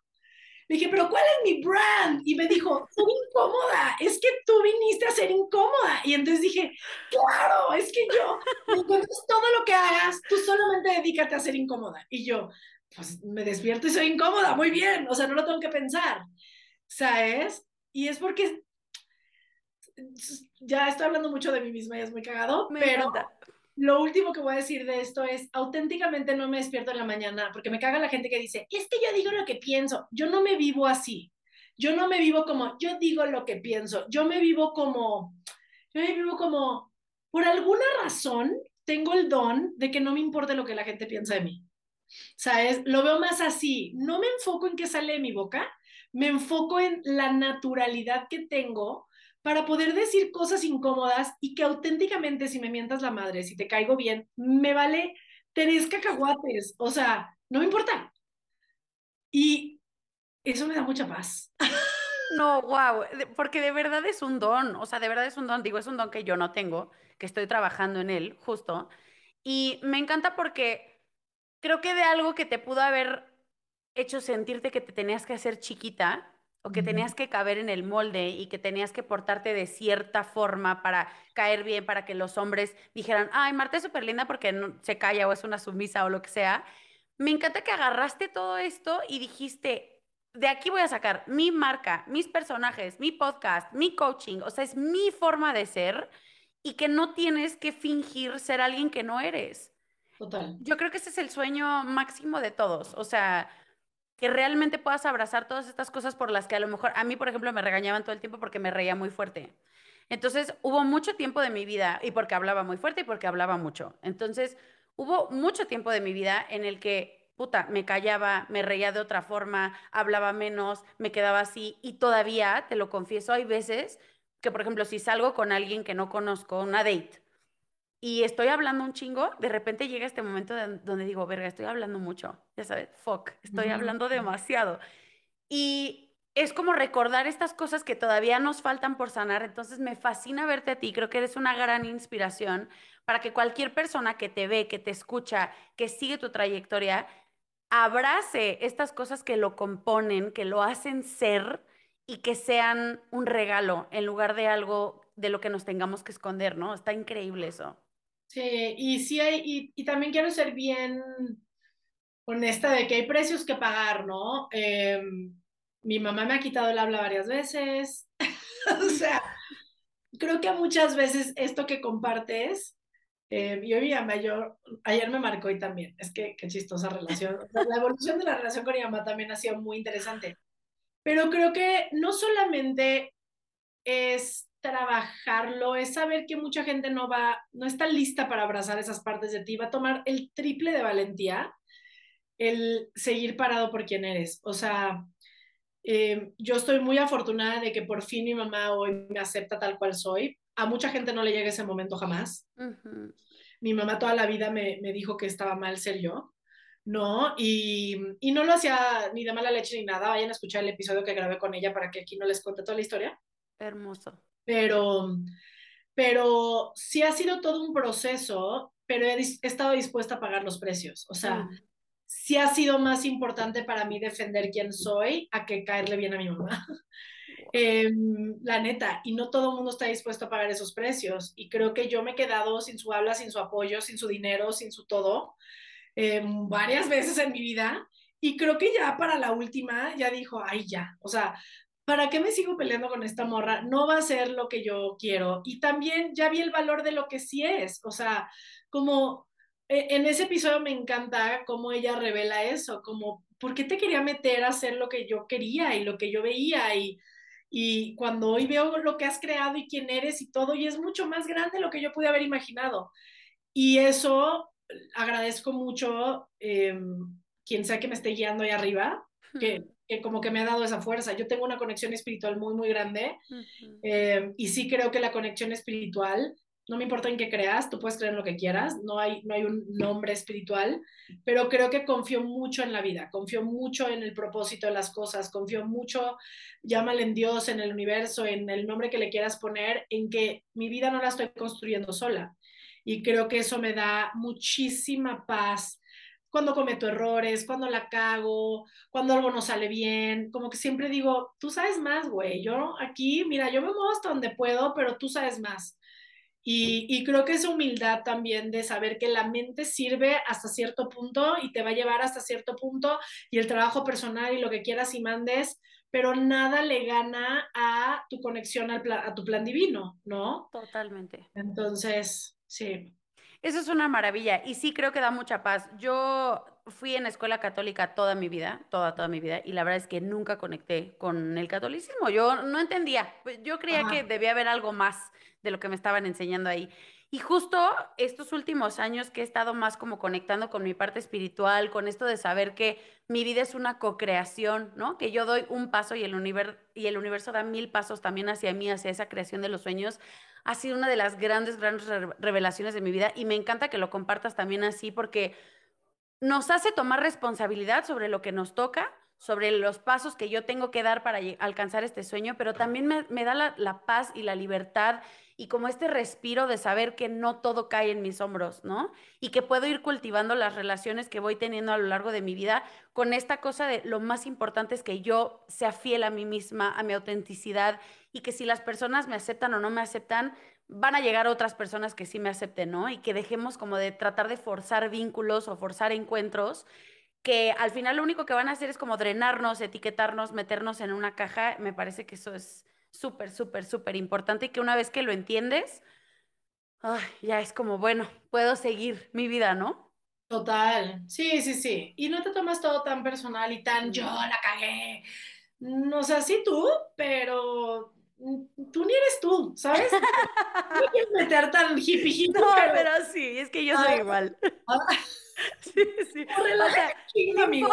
Le dije, pero ¿cuál es mi brand? Y me dijo, soy incómoda, es que tú viniste a ser incómoda. Y entonces dije, claro, es que yo, entonces todo lo que hagas, tú solamente dedícate a ser incómoda. Y yo, pues me despierto y soy incómoda, muy bien, o sea, no lo tengo que pensar, ¿sabes? Y es porque ya estoy hablando mucho de mí misma y es muy cagado, pero lo último que voy a decir de esto es, auténticamente no me despierto en la mañana, porque me caga la gente que dice, es que yo digo lo que pienso, yo no me vivo así, yo no me vivo como, yo digo lo que pienso, yo me vivo como, yo me vivo como, por alguna razón, tengo el don de que no me importe lo que la gente piensa de mí. ¿Sabes? Lo veo más así, no me enfoco en qué sale de mi boca, me enfoco en la naturalidad que tengo para poder decir cosas incómodas y que auténticamente si me mientas la madre, si te caigo bien, me vale tenés cacahuates, o sea, no me importa. Y eso me da mucha paz. No, wow, porque de verdad es un don, o sea, de verdad es un don, digo, es un don que yo no tengo, que estoy trabajando en él, justo. Y me encanta porque creo que de algo que te pudo haber hecho sentirte que te tenías que hacer chiquita, o que tenías que caber en el molde y que tenías que portarte de cierta forma para caer bien, para que los hombres dijeran, ay, Marta es súper linda porque no, se calla o es una sumisa o lo que sea. Me encanta que agarraste todo esto y dijiste, de aquí voy a sacar mi marca, mis personajes, mi podcast, mi coaching, o sea, es mi forma de ser y que no tienes que fingir ser alguien que no eres. Total. Yo creo que ese es el sueño máximo de todos, o sea, que realmente puedas abrazar todas estas cosas por las que a lo mejor a mí, por ejemplo, me regañaban todo el tiempo porque me reía muy fuerte. Entonces, hubo mucho tiempo de mi vida, y porque hablaba muy fuerte y porque hablaba mucho. Entonces, hubo mucho tiempo de mi vida en el que, puta, me callaba, me reía de otra forma, hablaba menos, me quedaba así, y todavía, te lo confieso, hay veces que, por ejemplo, si salgo con alguien que no conozco, una date, y estoy hablando un chingo, de repente llega este momento donde digo, verga, estoy hablando mucho, ya sabes, fuck, estoy hablando demasiado. Y es como recordar estas cosas que todavía nos faltan por sanar. Entonces me fascina verte a ti, creo que eres una gran inspiración para que cualquier persona que te ve, que te escucha, que sigue tu trayectoria, abrace estas cosas que lo componen, que lo hacen ser y que sean un regalo en lugar de algo de lo que nos tengamos que esconder, ¿no? Está increíble eso. Sí, y sí hay, y, y también quiero ser bien honesta de que hay precios que pagar, ¿no? Eh, mi mamá me ha quitado el habla varias veces. o sea, creo que muchas veces esto que compartes, eh, yo mi mayor, ayer me marcó y también, es que qué chistosa relación. la evolución de la relación con mi mamá también ha sido muy interesante. Pero creo que no solamente es trabajarlo, es saber que mucha gente no va, no está lista para abrazar esas partes de ti, va a tomar el triple de valentía el seguir parado por quien eres. O sea, eh, yo estoy muy afortunada de que por fin mi mamá hoy me acepta tal cual soy. A mucha gente no le llega ese momento jamás. Mi mamá toda la vida me, me, dijo que estaba mal ser yo, ¿no? Y, y, no lo hacía ni de mala leche ni nada. Vayan a escuchar el episodio que grabé con ella para que aquí no les cuente toda la historia. Hermoso. Pero, pero sí ha sido todo un proceso, pero he, he estado dispuesta a pagar los precios. O sea, mm sí ha sido más importante para mí defender quién soy a que caerle bien a mi mamá. Eh, la neta, y no todo el mundo está dispuesto a pagar esos precios. Y creo que yo me he quedado sin su habla, sin su apoyo, sin su dinero, sin su todo, eh, varias veces en mi vida. Y creo que ya para la última ya dijo, ay, ya, o sea, ¿para qué me sigo peleando con esta morra? No va a ser lo que yo quiero. Y también ya vi el valor de lo que sí es, o sea, como e, en ese episodio me encanta cómo ella revela eso, como, ¿por qué te quería meter a hacer lo que yo quería y lo que yo veía? Y, y cuando hoy veo lo que has creado y quién eres y todo, y es mucho más grande de lo que yo pude haber imaginado. Y eso agradezco mucho, eh, quien sea que me esté guiando ahí arriba, que, que, como que me ha dado esa fuerza. Yo tengo una conexión espiritual muy, muy grande eh, y sí creo que la conexión espiritual no me importa en qué creas, tú puedes creer en lo que quieras, no hay, no hay un nombre espiritual, pero creo que confío mucho en la vida, confío mucho en el propósito de las cosas, confío mucho, llámale en Dios, en el universo, en el nombre que le quieras poner, en que mi vida no la estoy construyendo sola. Y creo que eso me da muchísima paz cuando cometo errores, cuando la cago, cuando algo no sale bien, como que siempre digo, tú sabes más, güey, yo aquí, mira, yo me muevo hasta donde puedo, pero tú sabes más. Y, creo que esa humildad también de saber que la mente sirve hasta cierto punto y te va a llevar hasta cierto punto y el trabajo personal y lo que quieras y mandes, pero nada le gana a tu conexión al a tu plan divino, ¿no? Totalmente. Entonces, sí. Eso es una maravilla y sí creo que da mucha paz. Yo fui en escuela católica toda mi vida, toda, toda mi vida, y la verdad es que nunca conecté con el catolicismo. Yo no entendía, yo creía que debía haber algo más de lo que me estaban enseñando ahí. Y justo estos últimos años que he estado más como conectando con mi parte espiritual, con esto de saber que mi vida es una co-creación, ¿no? Que yo doy un paso y el, universo, y el universo da mil pasos también hacia mí, hacia esa creación de los sueños ha sido una de las grandes, grandes revelaciones de mi vida y me encanta que lo compartas también así porque nos hace tomar responsabilidad sobre lo que nos toca, sobre los pasos que yo tengo que dar para alcanzar este sueño, pero también me, da la, la, paz y la libertad y como este respiro de saber que no todo cae en mis hombros, ¿no? Y que puedo ir cultivando las relaciones que voy teniendo a lo largo de mi vida con esta cosa de lo más importante es que yo sea fiel a mí misma, a mi autenticidad y que si las personas me aceptan o no me aceptan, van a llegar otras personas que sí me acepten, ¿no? Y que dejemos como de tratar de forzar vínculos o forzar encuentros que al final lo único que van a hacer es como drenarnos, etiquetarnos, meternos en una caja. Me parece que eso es súper, súper, súper importante y que una vez que lo entiendes, ya es como, bueno, puedo seguir mi vida, ¿no? Total, sí, sí, sí. Y no te tomas todo tan personal y tan yo la cagué. No sé, sí tú, pero tú ni eres tú, ¿sabes? No quieres meter tan hippie hippie. No, pero, sí, es que yo soy igual. Ah. sí, sí. Relájate un chingo, amigo.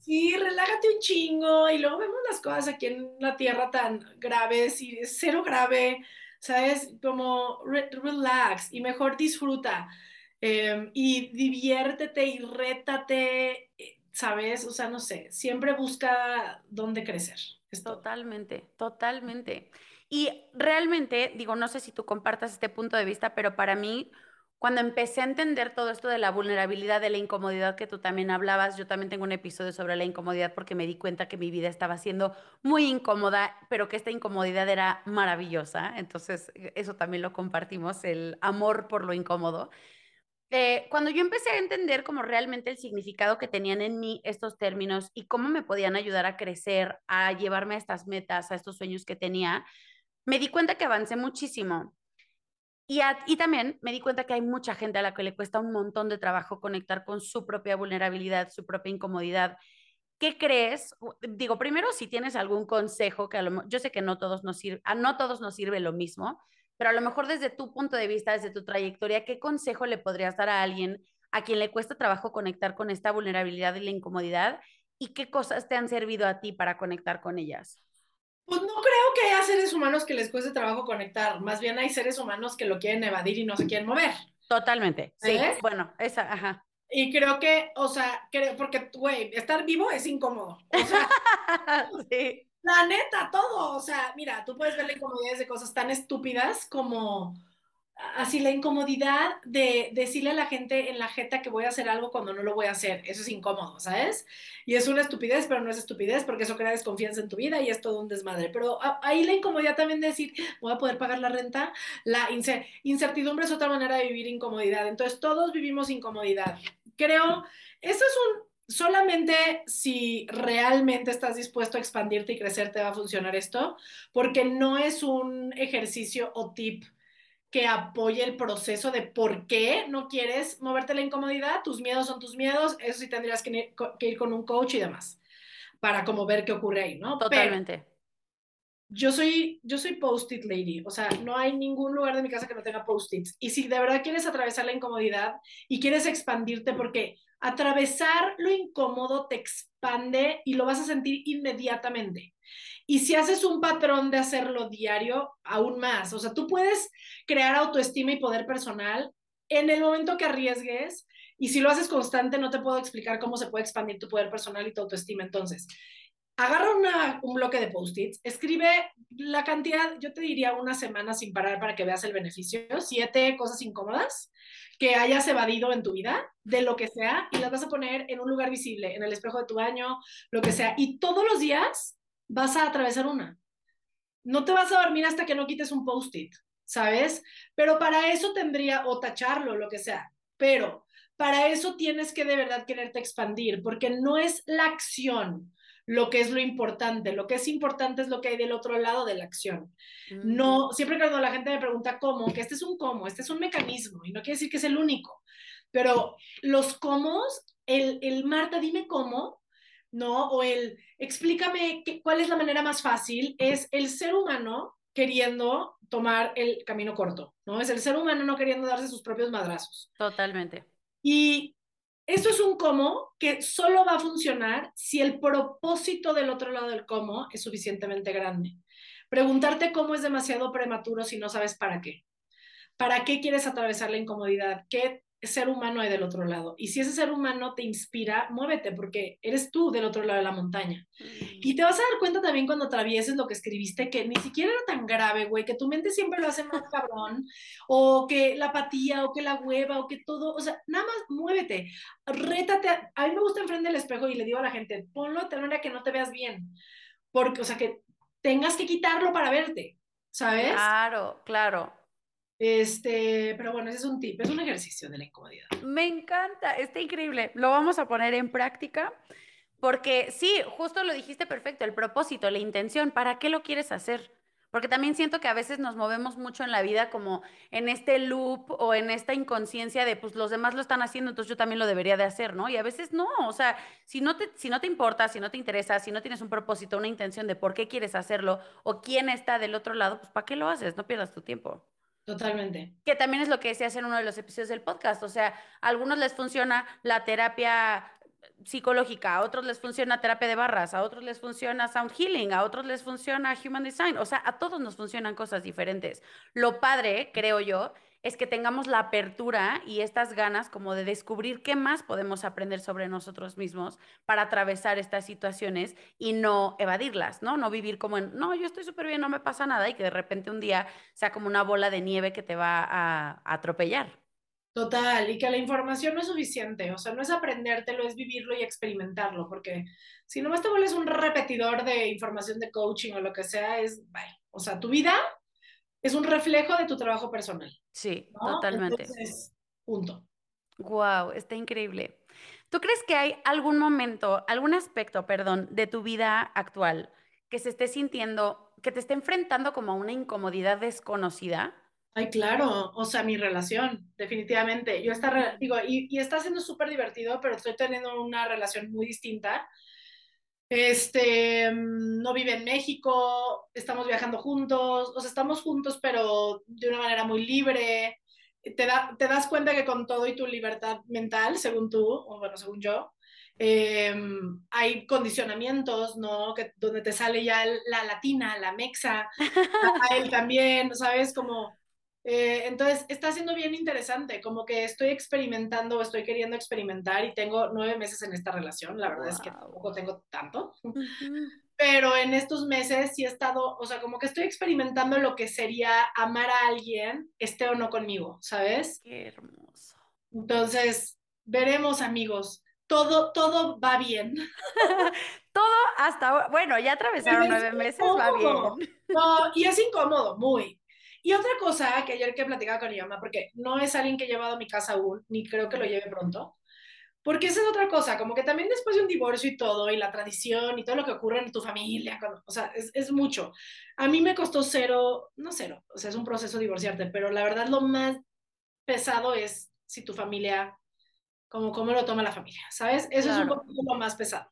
sí, relájate un chingo y luego vemos las cosas aquí en la tierra tan graves y cero grave, ¿sabes? Como relax y mejor disfruta. Em, y diviértete y rétate ¿sabes? O sea, no sé, siempre busca dónde crecer. Totalmente, totalmente. Y realmente, digo, no sé si tú compartas este punto de vista, pero para mí, cuando empecé a entender todo esto de la vulnerabilidad, de la incomodidad que tú también hablabas, yo también tengo un episodio sobre la incomodidad porque me di cuenta que mi vida estaba siendo muy incómoda, pero que esta incomodidad era maravillosa. Entonces, eso también lo compartimos, el amor por lo incómodo. Eh, cuando yo empecé a entender como realmente el significado que tenían en mí estos términos y cómo me podían ayudar a crecer, a llevarme a estas metas, a estos sueños que tenía, me di cuenta que avancé muchísimo. Y, y también me di cuenta que hay mucha gente a la que le cuesta un montón de trabajo conectar con su propia vulnerabilidad, su propia incomodidad. ¿Qué crees? Digo, primero, si tienes algún consejo, que a lo, yo sé que no todos nos sirve, a no todos nos sirve lo mismo, pero a lo mejor desde tu punto de vista, desde tu trayectoria, ¿qué consejo le podrías dar a alguien a quien le cuesta trabajo conectar con esta vulnerabilidad y la incomodidad? ¿Y qué cosas te han servido a ti para conectar con ellas? Pues no creo que haya seres humanos que les cueste trabajo conectar, más bien hay seres humanos que lo quieren evadir y no se quieren mover. Totalmente, sí, bueno, esa, ajá. Y creo que, o sea, creo, porque, güey, estar vivo es incómodo. O sea, sí. La neta, todo. O sea, mira, tú puedes ver la incomodidad de cosas tan estúpidas como así la incomodidad de decirle a la gente en la jeta que voy a hacer algo cuando no lo voy a hacer. Eso es incómodo, ¿sabes? Y es una estupidez, pero no es estupidez porque eso crea desconfianza en tu vida y es todo un desmadre. Pero ahí la incomodidad también de decir, voy a poder pagar la renta. La incertidumbre es otra manera de vivir incomodidad. Entonces, todos vivimos incomodidad. Creo, eso es un, solamente si realmente estás dispuesto a expandirte y crecer te va a funcionar esto, porque no es un ejercicio o tip que apoye el proceso de por qué no quieres moverte la incomodidad, tus miedos son tus miedos, eso sí tendrías que ir, con un coach y demás, para como ver qué ocurre ahí, ¿no? Totalmente. Yo soy, yo soy post-it lady, o sea, no hay ningún lugar de mi casa que no tenga post-its. Y si de verdad quieres atravesar la incomodidad y quieres expandirte, porque atravesar lo incómodo te expande y lo vas a sentir inmediatamente. Y si haces un patrón de hacerlo diario, aún más. O sea, tú puedes crear autoestima y poder personal en el momento que arriesgues. Y si lo haces constante, no te puedo explicar cómo se puede expandir tu poder personal y tu autoestima. Entonces, agarra un bloque de post-its, escribe la cantidad, yo te diría una semana sin parar para que veas el beneficio, siete cosas incómodas que hayas evadido en tu vida, de lo que sea, y las vas a poner en un lugar visible, en el espejo de tu baño, lo que sea. Y todos los días vas a atravesar una. No te vas a dormir hasta que no quites un post-it, ¿sabes? Pero para eso tendría, o tacharlo, lo que sea. Pero para eso tienes que de verdad quererte expandir, porque no es la acción, lo que es lo importante. Lo que es importante es lo que hay del otro lado de la acción. No, siempre cuando la gente me pregunta cómo, que este es un cómo, este es un mecanismo, y no quiere decir que es el único, pero los cómo, el, el Marta, dime cómo, ¿no? O el explícame cuál es la manera más fácil, es el ser humano queriendo tomar el camino corto, ¿no? Es el ser humano no queriendo darse sus propios madrazos. Totalmente. Y esto es un cómo que solo va a funcionar si el propósito del otro lado del cómo es suficientemente grande. Preguntarte cómo es demasiado prematuro si no sabes para qué. ¿Para qué quieres atravesar la incomodidad? ¿Qué ser humano hay del otro lado. Y si ese ser humano te inspira, muévete, porque eres tú del otro lado de la montaña. Mm. Y te vas a dar cuenta también cuando atravieses lo que escribiste, que ni siquiera era tan grave, güey, que tu mente siempre lo hace más cabrón, o que la apatía, o que la hueva, o que todo, o sea, nada más muévete, rétate. A, mí me gusta enfrente del espejo y le digo a la gente, ponlo de tal manera que no te veas bien, porque, o sea, que tengas que quitarlo para verte, ¿sabes? Claro, claro. Este, pero bueno, ese es un tip, es un ejercicio de la incomodidad. Me encanta, está increíble. Lo vamos a poner en práctica porque sí, justo lo dijiste perfecto, el propósito, la intención, ¿para qué lo quieres hacer? Porque también siento que a veces nos movemos mucho en la vida como en este loop o en esta inconsciencia de pues los demás lo están haciendo, entonces yo también lo debería de hacer, ¿no? Y a veces no, o sea, si no te, si no te importa, si no te interesa, si no tienes un propósito, una intención de por qué quieres hacerlo o quién está del otro lado, pues ¿para qué lo haces? No pierdas tu tiempo. Totalmente. Que también es lo que decías en uno de los episodios del podcast. O sea, a algunos les funciona la terapia psicológica, a otros les funciona terapia de barras, a otros les funciona sound healing, a otros les funciona human design. O sea, a todos nos funcionan cosas diferentes. Lo padre, creo yo, es que tengamos la apertura y estas ganas como de descubrir qué más podemos aprender sobre nosotros mismos para atravesar estas situaciones y no evadirlas, ¿no? No vivir como en, no, yo estoy súper bien, no me pasa nada y que de repente un día sea como una bola de nieve que te va a, atropellar. Total, y que la información no es suficiente, o sea, no es aprendértelo, es vivirlo y experimentarlo, porque si nomás te vuelves un repetidor de información de coaching o lo que sea, es, bye. O sea, tu vida es un reflejo de tu trabajo personal. Sí, totalmente. Entonces, punto. Wow, está increíble. ¿Tú crees que hay algún momento, algún aspecto, perdón, de tu vida actual que se esté sintiendo, que te esté enfrentando como a una incomodidad desconocida? Ay, claro, o sea, mi relación, definitivamente. Yo está, digo, y, y está siendo súper divertido, pero estoy teniendo una relación muy distinta este, mm, no vive en México, estamos viajando juntos, o sea, estamos juntos, pero de una manera muy libre. Te, da, te das cuenta que con todo y tu libertad mental, según tú, o bueno, según yo, em, hay condicionamientos, ¿no? Que, donde te sale ya la latina, la mexa, a él también, ¿sabes? Como eh, entonces, está siendo bien interesante, como que estoy experimentando, estoy queriendo experimentar y tengo nueve meses en esta relación, la verdad es que tampoco tengo tanto, pero en estos meses sí he estado, o sea, como que estoy experimentando lo que sería amar a alguien, esté o no conmigo, ¿sabes? Qué hermoso. Entonces, veremos amigos, todo, todo va bien. todo hasta, bueno, ya atravesaron nueve meses, va bien. No, y es incómodo, muy, y otra cosa que ayer que platicaba con mi mamá, porque no es alguien que he llevado a mi casa aún, ni creo que lo lleve pronto, porque esa es otra cosa, como que también después de un divorcio y todo, y la tradición y todo lo que ocurre en tu familia, o sea, es, es, mucho. A mí me costó cero, no cero, o sea, es un proceso divorciarte, pero la verdad lo más pesado es si tu familia, como cómo lo toma la familia, ¿sabes? Eso es un poco lo más pesado.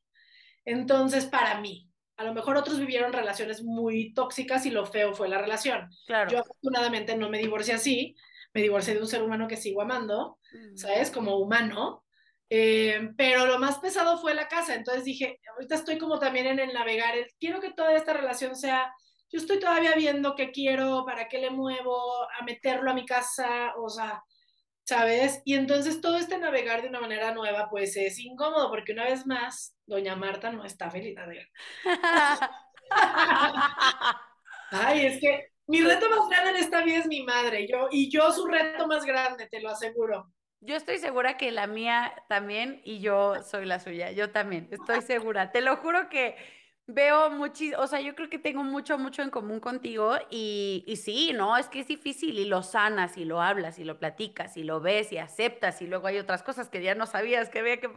Entonces, para mí, a lo mejor otros vivieron relaciones muy tóxicas y lo feo fue la relación. Claro. Yo afortunadamente no me divorcié así, me divorcié de un ser humano que sigo amando, mm. ¿sabes? Como humano. Eh, pero lo más pesado fue la casa, entonces dije, ahorita estoy como también en el navegar, quiero que toda esta relación sea, yo estoy todavía viendo qué quiero, para qué le muevo, a meterlo a mi casa, o sea, ¿sabes? Y entonces todo este navegar de una manera nueva, pues es incómodo, porque una vez más, doña Marta no está feliz. Ay, es que mi reto más grande en esta vida es mi madre, yo, y yo su reto más grande, te lo aseguro. Yo estoy segura que la mía también, y yo soy la suya, yo también, estoy segura. Te lo juro que Veo muchísimo, o sea, yo creo que tengo mucho, mucho en común contigo y, y, sí, ¿no? Es que es difícil y lo sanas y lo hablas y lo platicas y lo ves y aceptas y luego hay otras cosas que ya no sabías que había que...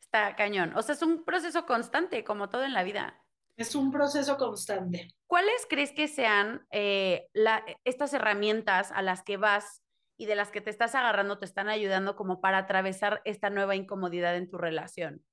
Está cañón. O sea, es un proceso constante, como todo en la vida. Es un proceso constante. ¿Cuáles crees que sean eh, la, estas herramientas a las que vas y de las que te estás agarrando, te están ayudando como para atravesar esta nueva incomodidad en tu relación?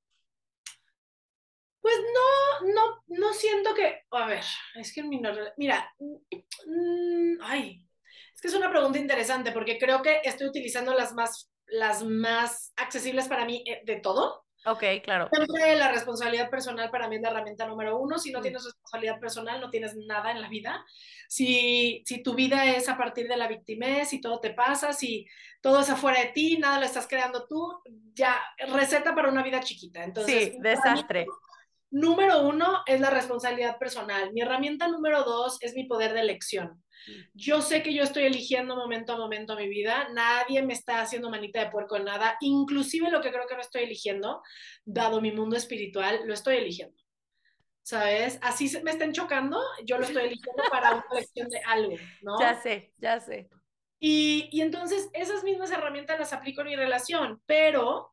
Pues no, no, no siento que, a ver, es que mira, mm, ay, es que es una pregunta interesante porque creo que estoy utilizando las más, las más accesibles para mí eh, de todo. Ok, claro. Siempre la responsabilidad personal para mí es la herramienta número uno. Si no mm. tienes responsabilidad personal, no tienes nada en la vida. Si, si tu vida es a partir de la victimez, si todo te pasa, si todo es afuera de ti, nada lo estás creando tú, ya receta para una vida chiquita. Entonces, sí, desastre. Número uno es la responsabilidad personal. Mi herramienta número dos es mi poder de elección. Yo sé que yo estoy eligiendo momento a momento mi vida, nadie me está haciendo manita de puerco en nada, inclusive lo que creo que no estoy eligiendo, dado mi mundo espiritual, lo estoy eligiendo. ¿Sabes? Así me estén chocando, yo lo estoy eligiendo para una elección de algo, ¿no? Ya sé, ya sé. Y, y entonces esas mismas herramientas las aplico en mi relación, pero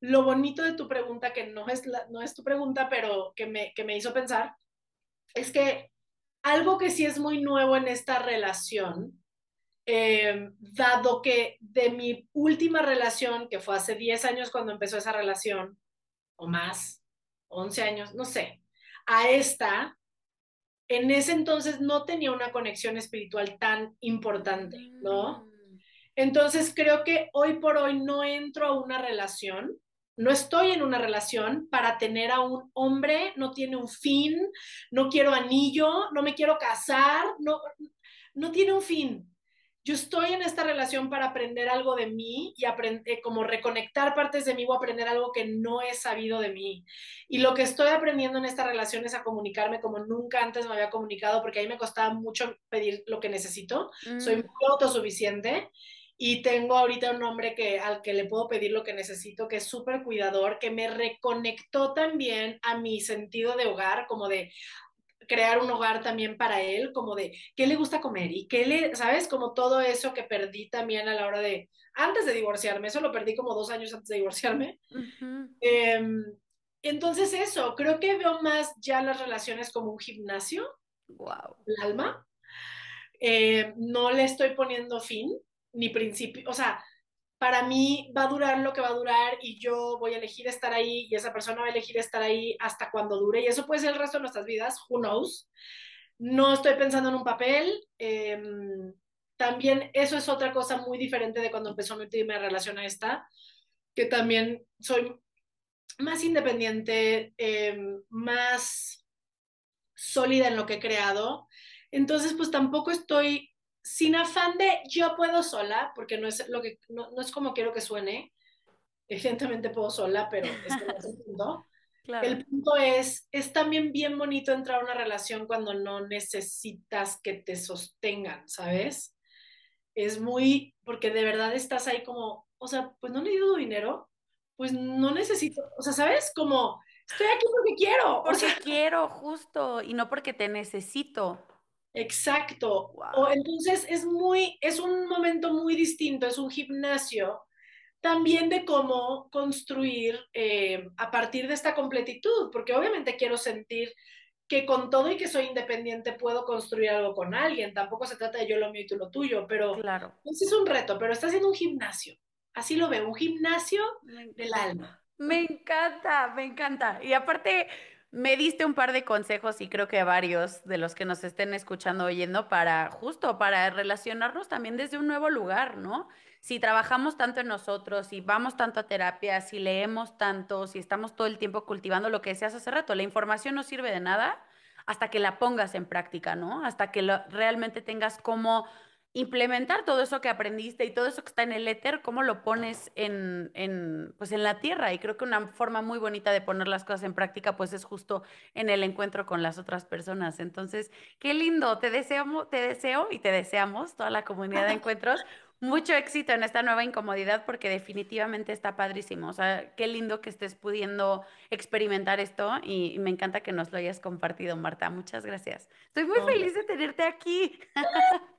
lo bonito de tu pregunta, que no es, no es tu pregunta, pero que me, que me hizo pensar, es que algo que sí es muy nuevo en esta relación, eh, dado que de mi última relación, que fue hace 10 años cuando empezó esa relación, o más, 11 años, no sé, a esta, en ese entonces no tenía una conexión espiritual tan importante, ¿no? Mm. Entonces creo que hoy por hoy no entro a una relación no estoy en una relación para tener a un hombre, no tiene un fin, no quiero anillo, no me quiero casar, no, no tiene un fin. yo estoy en esta relación para aprender algo de mí y aprender, eh, como reconectar partes de mí o aprender algo que no he sabido de mí. Y lo que estoy aprendiendo en esta relación es a comunicarme como nunca antes me había comunicado, porque ahí me costaba mucho pedir lo que necesito. Soy mm. muy autosuficiente y tengo ahorita un hombre que, al que le puedo pedir lo que necesito, que es súper cuidador, que me reconectó también a mi sentido de hogar, como de crear un hogar también para él, como de qué le gusta comer y qué le, ¿sabes? Como todo eso que perdí también a la hora de, antes de divorciarme, eso lo perdí como dos años antes de divorciarme. Em, entonces eso, creo que veo más ya las relaciones como un gimnasio. Wow. El alma. Eh, no le estoy poniendo fin, ni principio, o sea, para mí va a durar lo que va a durar y yo voy a elegir estar ahí y esa persona va a elegir estar ahí hasta cuando dure y eso puede ser el resto de nuestras vidas, who knows. No estoy pensando en un papel. Em, también eso es otra cosa muy diferente de cuando empezó mi última relación a esta, que también soy más independiente, em, más sólida en lo que he creado. Entonces, pues tampoco estoy sin afán de yo puedo sola, porque no es, lo que, no, es como quiero que suene, evidentemente puedo sola, pero es que no es el punto. El punto es, es también bien bonito entrar a una relación cuando no necesitas que te sostengan, ¿sabes? Es muy, porque de verdad estás ahí como, o sea, pues no necesito dinero, pues no necesito, o sea, ¿sabes? Como, estoy aquí porque quiero. Porque quiero, justo, y no porque te necesito. Exacto. O entonces es muy, es un momento muy distinto, es un gimnasio también de cómo construir eh, a partir de esta completitud, porque obviamente quiero sentir que con todo y que soy independiente puedo construir algo con alguien. Tampoco se trata de yo lo mío y tú lo tuyo, pero claro. ese es un reto, pero está haciendo un gimnasio. Así lo veo, un gimnasio del alma. Me encanta, me encanta. Y aparte, me diste un par de consejos y creo que varios de los que nos estén escuchando oyendo para justo para relacionarnos también desde un nuevo lugar, ¿no? Si trabajamos tanto en nosotros, si vamos tanto a terapia, si leemos tanto, si estamos todo el tiempo cultivando lo que decías hace rato, la información no sirve de nada hasta que la pongas en práctica, ¿no? Hasta que realmente tengas como implementar todo eso que aprendiste y todo eso que está en el éter, cómo lo pones en, en, pues en la tierra. Y creo que una forma muy bonita de poner las cosas en práctica, pues es justo en el encuentro con las otras personas. Entonces, qué lindo, te deseo, te deseo y te deseamos, toda la comunidad de encuentros, mucho éxito en esta nueva incomodidad porque definitivamente está padrísimo. O sea, qué lindo que estés pudiendo experimentar esto y, me encanta que nos lo hayas compartido, Marta. Muchas gracias. Estoy muy feliz de tenerte aquí.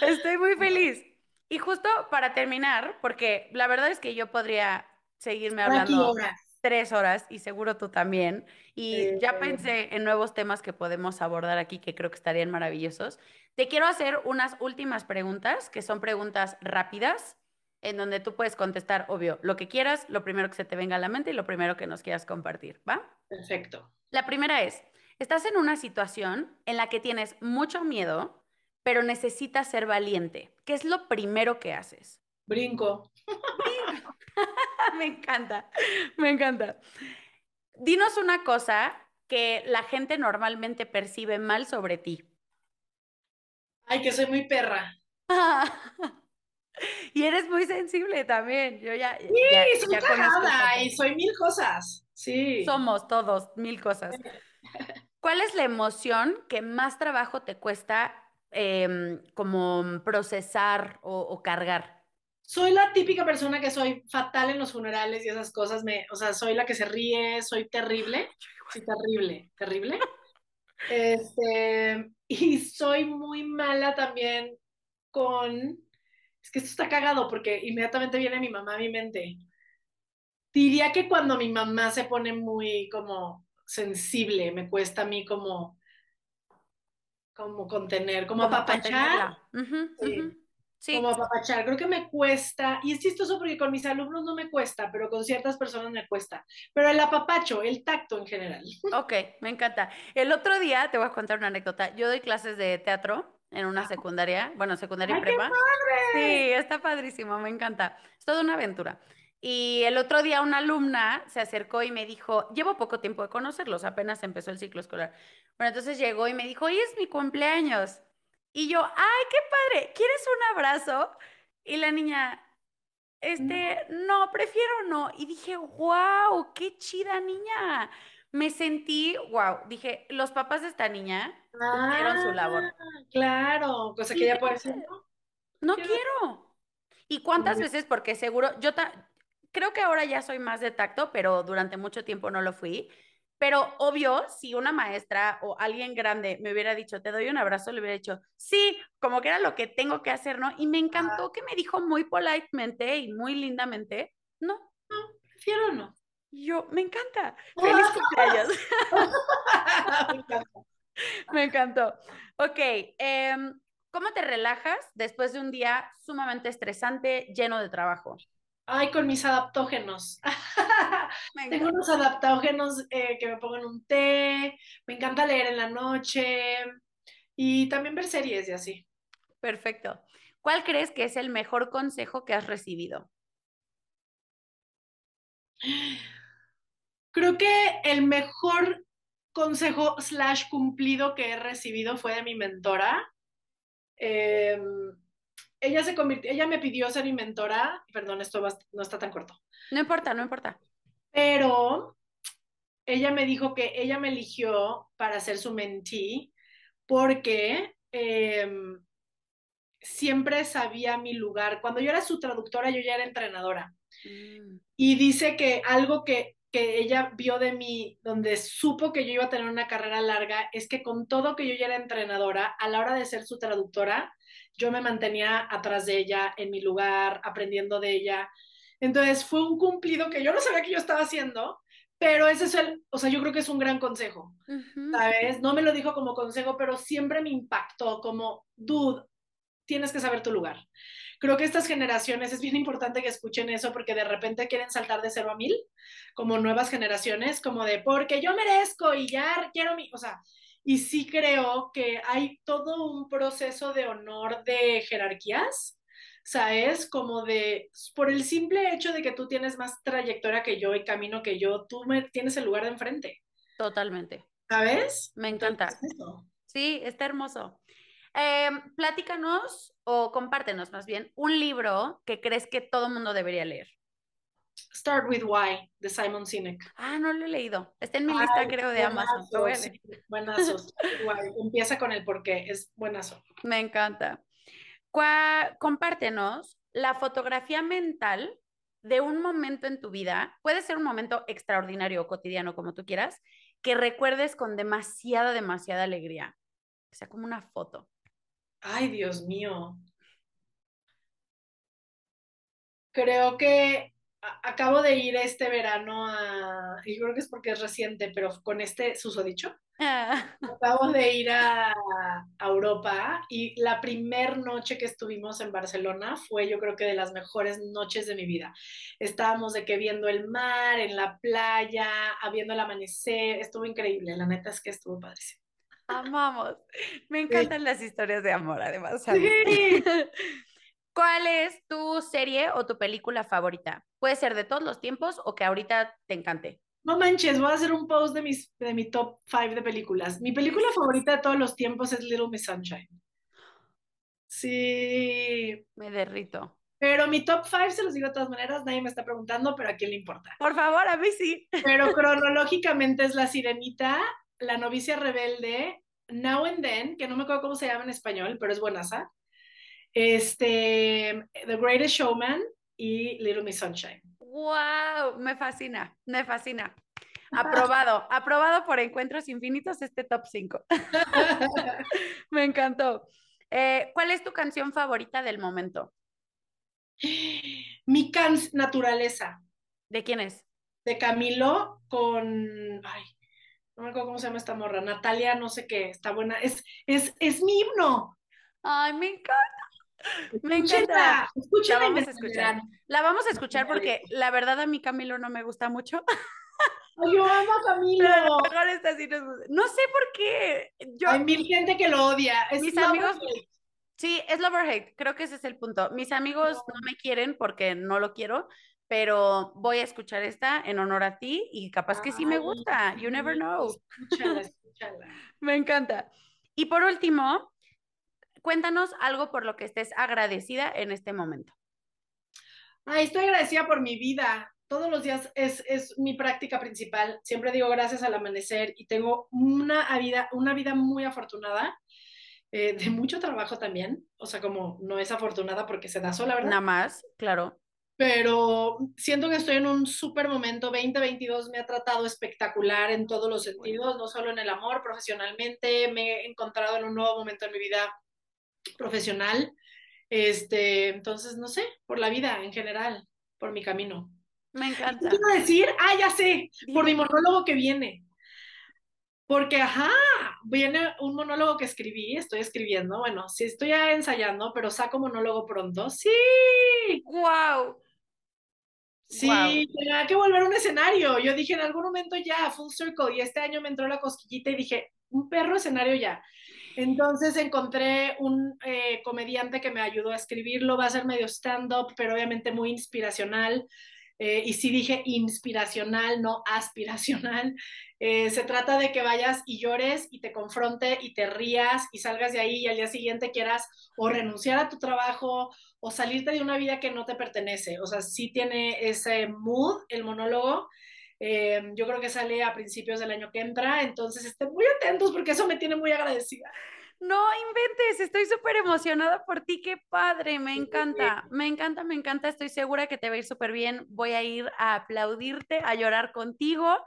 Estoy muy feliz. Y justo para terminar, porque la verdad es que yo podría seguirme hablando tres horas y seguro tú también. Y ya pensé en nuevos temas que podemos abordar aquí que creo que estarían maravillosos. Te quiero hacer unas últimas preguntas, que son preguntas rápidas, en donde tú puedes contestar, obvio, lo que quieras, lo primero que se te venga a la mente y lo primero que nos quieras compartir, ¿va? Perfecto. La primera es, estás en una situación en la que tienes mucho miedo, pero necesitas ser valiente. ¿Qué es lo primero que haces? Brinco. me encanta, me encanta. Dinos una cosa que la gente normalmente percibe mal sobre ti. Ay, que soy muy perra. y eres muy sensible también. Yo ya. Sí, soy cagada y soy mil cosas. Sí. Somos todos mil cosas. ¿Cuál es la emoción que más trabajo te cuesta Em, como procesar o, cargar? Soy la típica persona que soy fatal en los funerales y esas cosas. Me, o sea, soy la que se ríe, soy terrible. Sí, terrible, terrible. Este, y soy muy mala también con. Es que esto está cagado porque inmediatamente viene mi mamá a mi mente. Diría que cuando mi mamá se pone muy como sensible, me cuesta a mí como como contener, como, apapachar. sí. Como apapachar. Creo que me cuesta, y es chistoso porque con mis alumnos no me cuesta, pero con ciertas personas me cuesta. Pero el apapacho, el tacto en general. Ok, me encanta. El otro día te voy a contar una anécdota. Yo doy clases de teatro en una secundaria, bueno, secundaria y prepa. Qué padre! Sí, está padrísimo, me encanta. Es toda una aventura. Y el otro día una alumna se acercó y me dijo, llevo poco tiempo de conocerlos, apenas empezó el ciclo escolar. Bueno, entonces llegó y me dijo, hoy es mi cumpleaños. Y yo, ay, qué padre, ¿quieres un abrazo? Y la niña, este, no, prefiero no. Y dije, wow, qué chida niña. Me sentí, wow, dije, los papás de esta niña cumplieron su labor. Ah, claro, cosa que ella puede ¿no? No quiero. ¿Y cuántas veces? Porque seguro, yo creo que ahora ya soy más de tacto, pero durante mucho tiempo no lo fui. Pero obvio, si una maestra o alguien grande me hubiera dicho, te doy un abrazo, le hubiera dicho, sí, como que era lo que tengo que hacer, ¿no? Y me encantó que me dijo muy politemente y muy lindamente, no. No, prefiero no. Yo, me encanta. Feliz cumpleaños. me encantó. me encantó. Ok, em, ¿cómo te relajas después de un día sumamente estresante, lleno de trabajo? Ay, con mis adaptógenos. Tengo unos adaptógenos eh, que me pongo en un té, me encanta leer en la noche y también ver series y así. Perfecto. ¿Cuál crees que es el mejor consejo que has recibido? Creo que el mejor consejo slash cumplido que he recibido fue de mi mentora. Eh, ella se convirtió, ella me pidió ser mi mentora, perdón, esto no está tan corto. No importa, no importa. Pero ella me dijo que ella me eligió para ser su mentee porque em, siempre sabía mi lugar. Cuando yo era su traductora, yo ya era entrenadora. Mm. Y dice que algo que, que ella vio de mí, donde supo que yo iba a tener una carrera larga, es que con todo que yo ya era entrenadora, a la hora de ser su traductora, yo me mantenía atrás de ella, en mi lugar, aprendiendo de ella. Entonces fue un cumplido que yo no sabía que yo estaba haciendo, pero ese es el, o sea, yo creo que es un gran consejo, ¿sabes? No me lo dijo como consejo, pero siempre me impactó como, dude, tienes que saber tu lugar. Creo que estas generaciones es bien importante que escuchen eso porque de repente quieren saltar de cero a mil, como nuevas generaciones, como de porque yo merezco y ya quiero mi, o sea, y sí creo que hay todo un proceso de honor de jerarquías, ¿sabes? Como de, por el simple hecho de que tú tienes más trayectoria que yo y camino que yo, tú me, tienes el lugar de enfrente. Totalmente. ¿Sabes? Me encanta. sí, está hermoso. Eh, platícanos o compártenos más bien un libro que crees que todo mundo debería leer. Start with Why, de Simon Sinek. Ah, no lo he leído. Está en mi lista, creo, de Amazon. buenazo. Empieza con el porqué, es buenazo. Me encanta. compártenos la fotografía mental de un momento en tu vida, puede ser un momento extraordinario o cotidiano, como tú quieras, que recuerdes con demasiada, demasiada alegría. O sea, como una foto. Ay, Dios mío. Creo que acabo de ir este verano a, y creo que es porque es reciente, pero con este susodicho. Ah. Acabo de ir a, Europa y la primer noche que estuvimos en Barcelona fue yo creo que de las mejores noches de mi vida. Estábamos de que viendo el mar, en la playa, viendo el amanecer, estuvo increíble, la neta es que estuvo padrísimo. Amamos. Me encantan las historias de amor, además. ¿Cuál es tu serie o tu película favorita? Puede ser de todos los tiempos o que ahorita te encante. No manches, voy a hacer un post de, mis, de mi top 5 de películas. Mi película favorita de todos los tiempos es Little Miss Sunshine. Sí. Me derrito. Pero mi top 5 se los digo de todas maneras, nadie me está preguntando, pero a quién le importa. Por favor, a mí sí. Pero cronológicamente es La Sirenita, La Novicia Rebelde, Now and Then, que no me acuerdo cómo se llama en español, pero es buenaza este, The Greatest Showman y Little Miss Sunshine. ¡Wow! Me fascina, me fascina. Aprobado, aprobado por Encuentros Infinitos este top 5. me encantó. Eh, ¿Cuál es tu canción favorita del momento? Mi can Naturaleza. ¿De quién es? De Camilo con. Ay, no me acuerdo cómo se llama esta morra. Natalia, no sé qué, está buena. Es, es, es mi himno. Ay, me encanta. Me encanta. la vamos a escuchar. La vamos a escuchar porque la verdad a mí Camilo no me gusta mucho. Yo amo a Camilo. No sé por qué. Hay mil gente que lo odia. mis amigos. Sí, es love or hate. Creo que ese es el punto. Mis amigos no. me quieren porque no lo quiero, pero voy a escuchar esta en honor a ti y capaz que sí me gusta. You never know. Escúchala, escúchala. me encanta. Y por último, cuéntanos algo por lo que estés agradecida en este momento. Ay, estoy agradecida por mi vida. Todos los días es, es mi práctica principal. Siempre digo gracias al amanecer y tengo una vida, una vida muy afortunada, eh, de mucho trabajo también. O sea, como no es afortunada porque se da sola, ¿verdad? Nada más, claro. Pero siento que estoy en un súper momento. 2022 me ha tratado espectacular en todos los sentidos, no solo en el amor, profesionalmente. Me he encontrado en un nuevo momento en mi vida profesional. Este, entonces, no sé, por la vida en general, por mi camino. Me encanta. ¿Qué iba a decir? Ah, ya sé, por mi monólogo que viene. Porque, ajá, viene un monólogo que escribí, estoy escribiendo, bueno, sí estoy ya ensayando, pero saco monólogo pronto. Sí. Wow. Sí, tenía que volver a un escenario. Yo dije en algún momento ya, full circle, y este año me entró la cosquillita y dije, un perro escenario ya. Entonces encontré un eh, comediante que me ayudó a escribirlo, va a ser medio stand-up, pero obviamente muy inspiracional. Eh, y sí dije inspiracional, no aspiracional. Eh, se trata de que vayas y llores y te confronte y te rías y salgas de ahí y al día siguiente quieras o renunciar a tu trabajo o salirte de una vida que no te pertenece. O sea, sí tiene ese mood el monólogo. Eh, yo creo que sale a principios del año que entra, entonces estén muy atentos porque eso me tiene muy agradecida. No inventes, estoy súper emocionada por ti, qué padre, me encanta, me encanta, me encanta, estoy segura que te va a ir súper bien, voy a ir a aplaudirte, a llorar contigo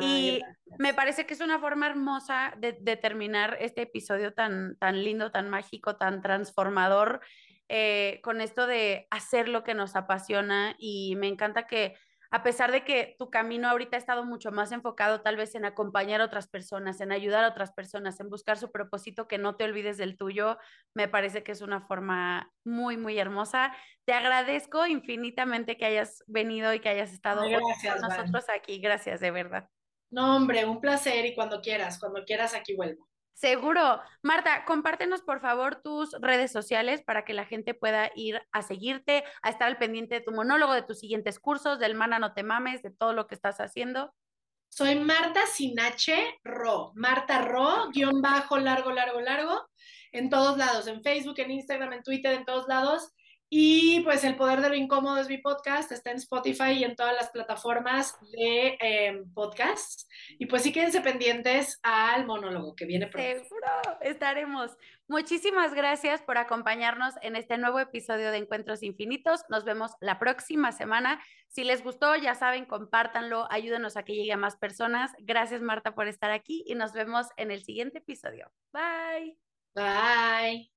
y me parece que es una forma hermosa de, terminar este episodio tan, tan lindo, tan mágico, tan transformador, eh, con esto de hacer lo que nos apasiona y me encanta que a pesar de que tu camino ahorita ha estado mucho más enfocado tal vez en acompañar a otras personas, en ayudar a otras personas, en buscar su propósito, que no te olvides del tuyo, me parece que es una forma muy, muy hermosa. Te agradezco infinitamente que hayas venido y que hayas estado con nosotros aquí. Gracias, de verdad. No, hombre, un placer y cuando quieras, cuando quieras aquí vuelvo. Seguro. Marta, compártenos por favor tus redes sociales para que la gente pueda ir a seguirte, a estar al pendiente de tu monólogo, de tus siguientes cursos, del Mana No Te Mames, de todo lo que estás haciendo. Soy Marta Sinache Ro, Marta Ro, guion bajo, largo, largo, largo, en todos lados, en Facebook, en Instagram, en Twitter, en todos lados. Y pues El Poder de lo Incómodo es mi podcast, está en Spotify y en todas las plataformas de em, podcasts. Y pues sí quédense pendientes al monólogo que viene pronto. Seguro, estaremos. Muchísimas gracias por acompañarnos en este nuevo episodio de Encuentros Infinitos. Nos vemos la próxima semana. Si les gustó, ya saben, compártanlo, ayúdenos a que llegue a más personas. Gracias Marta por estar aquí y nos vemos en el siguiente episodio. Bye. Bye.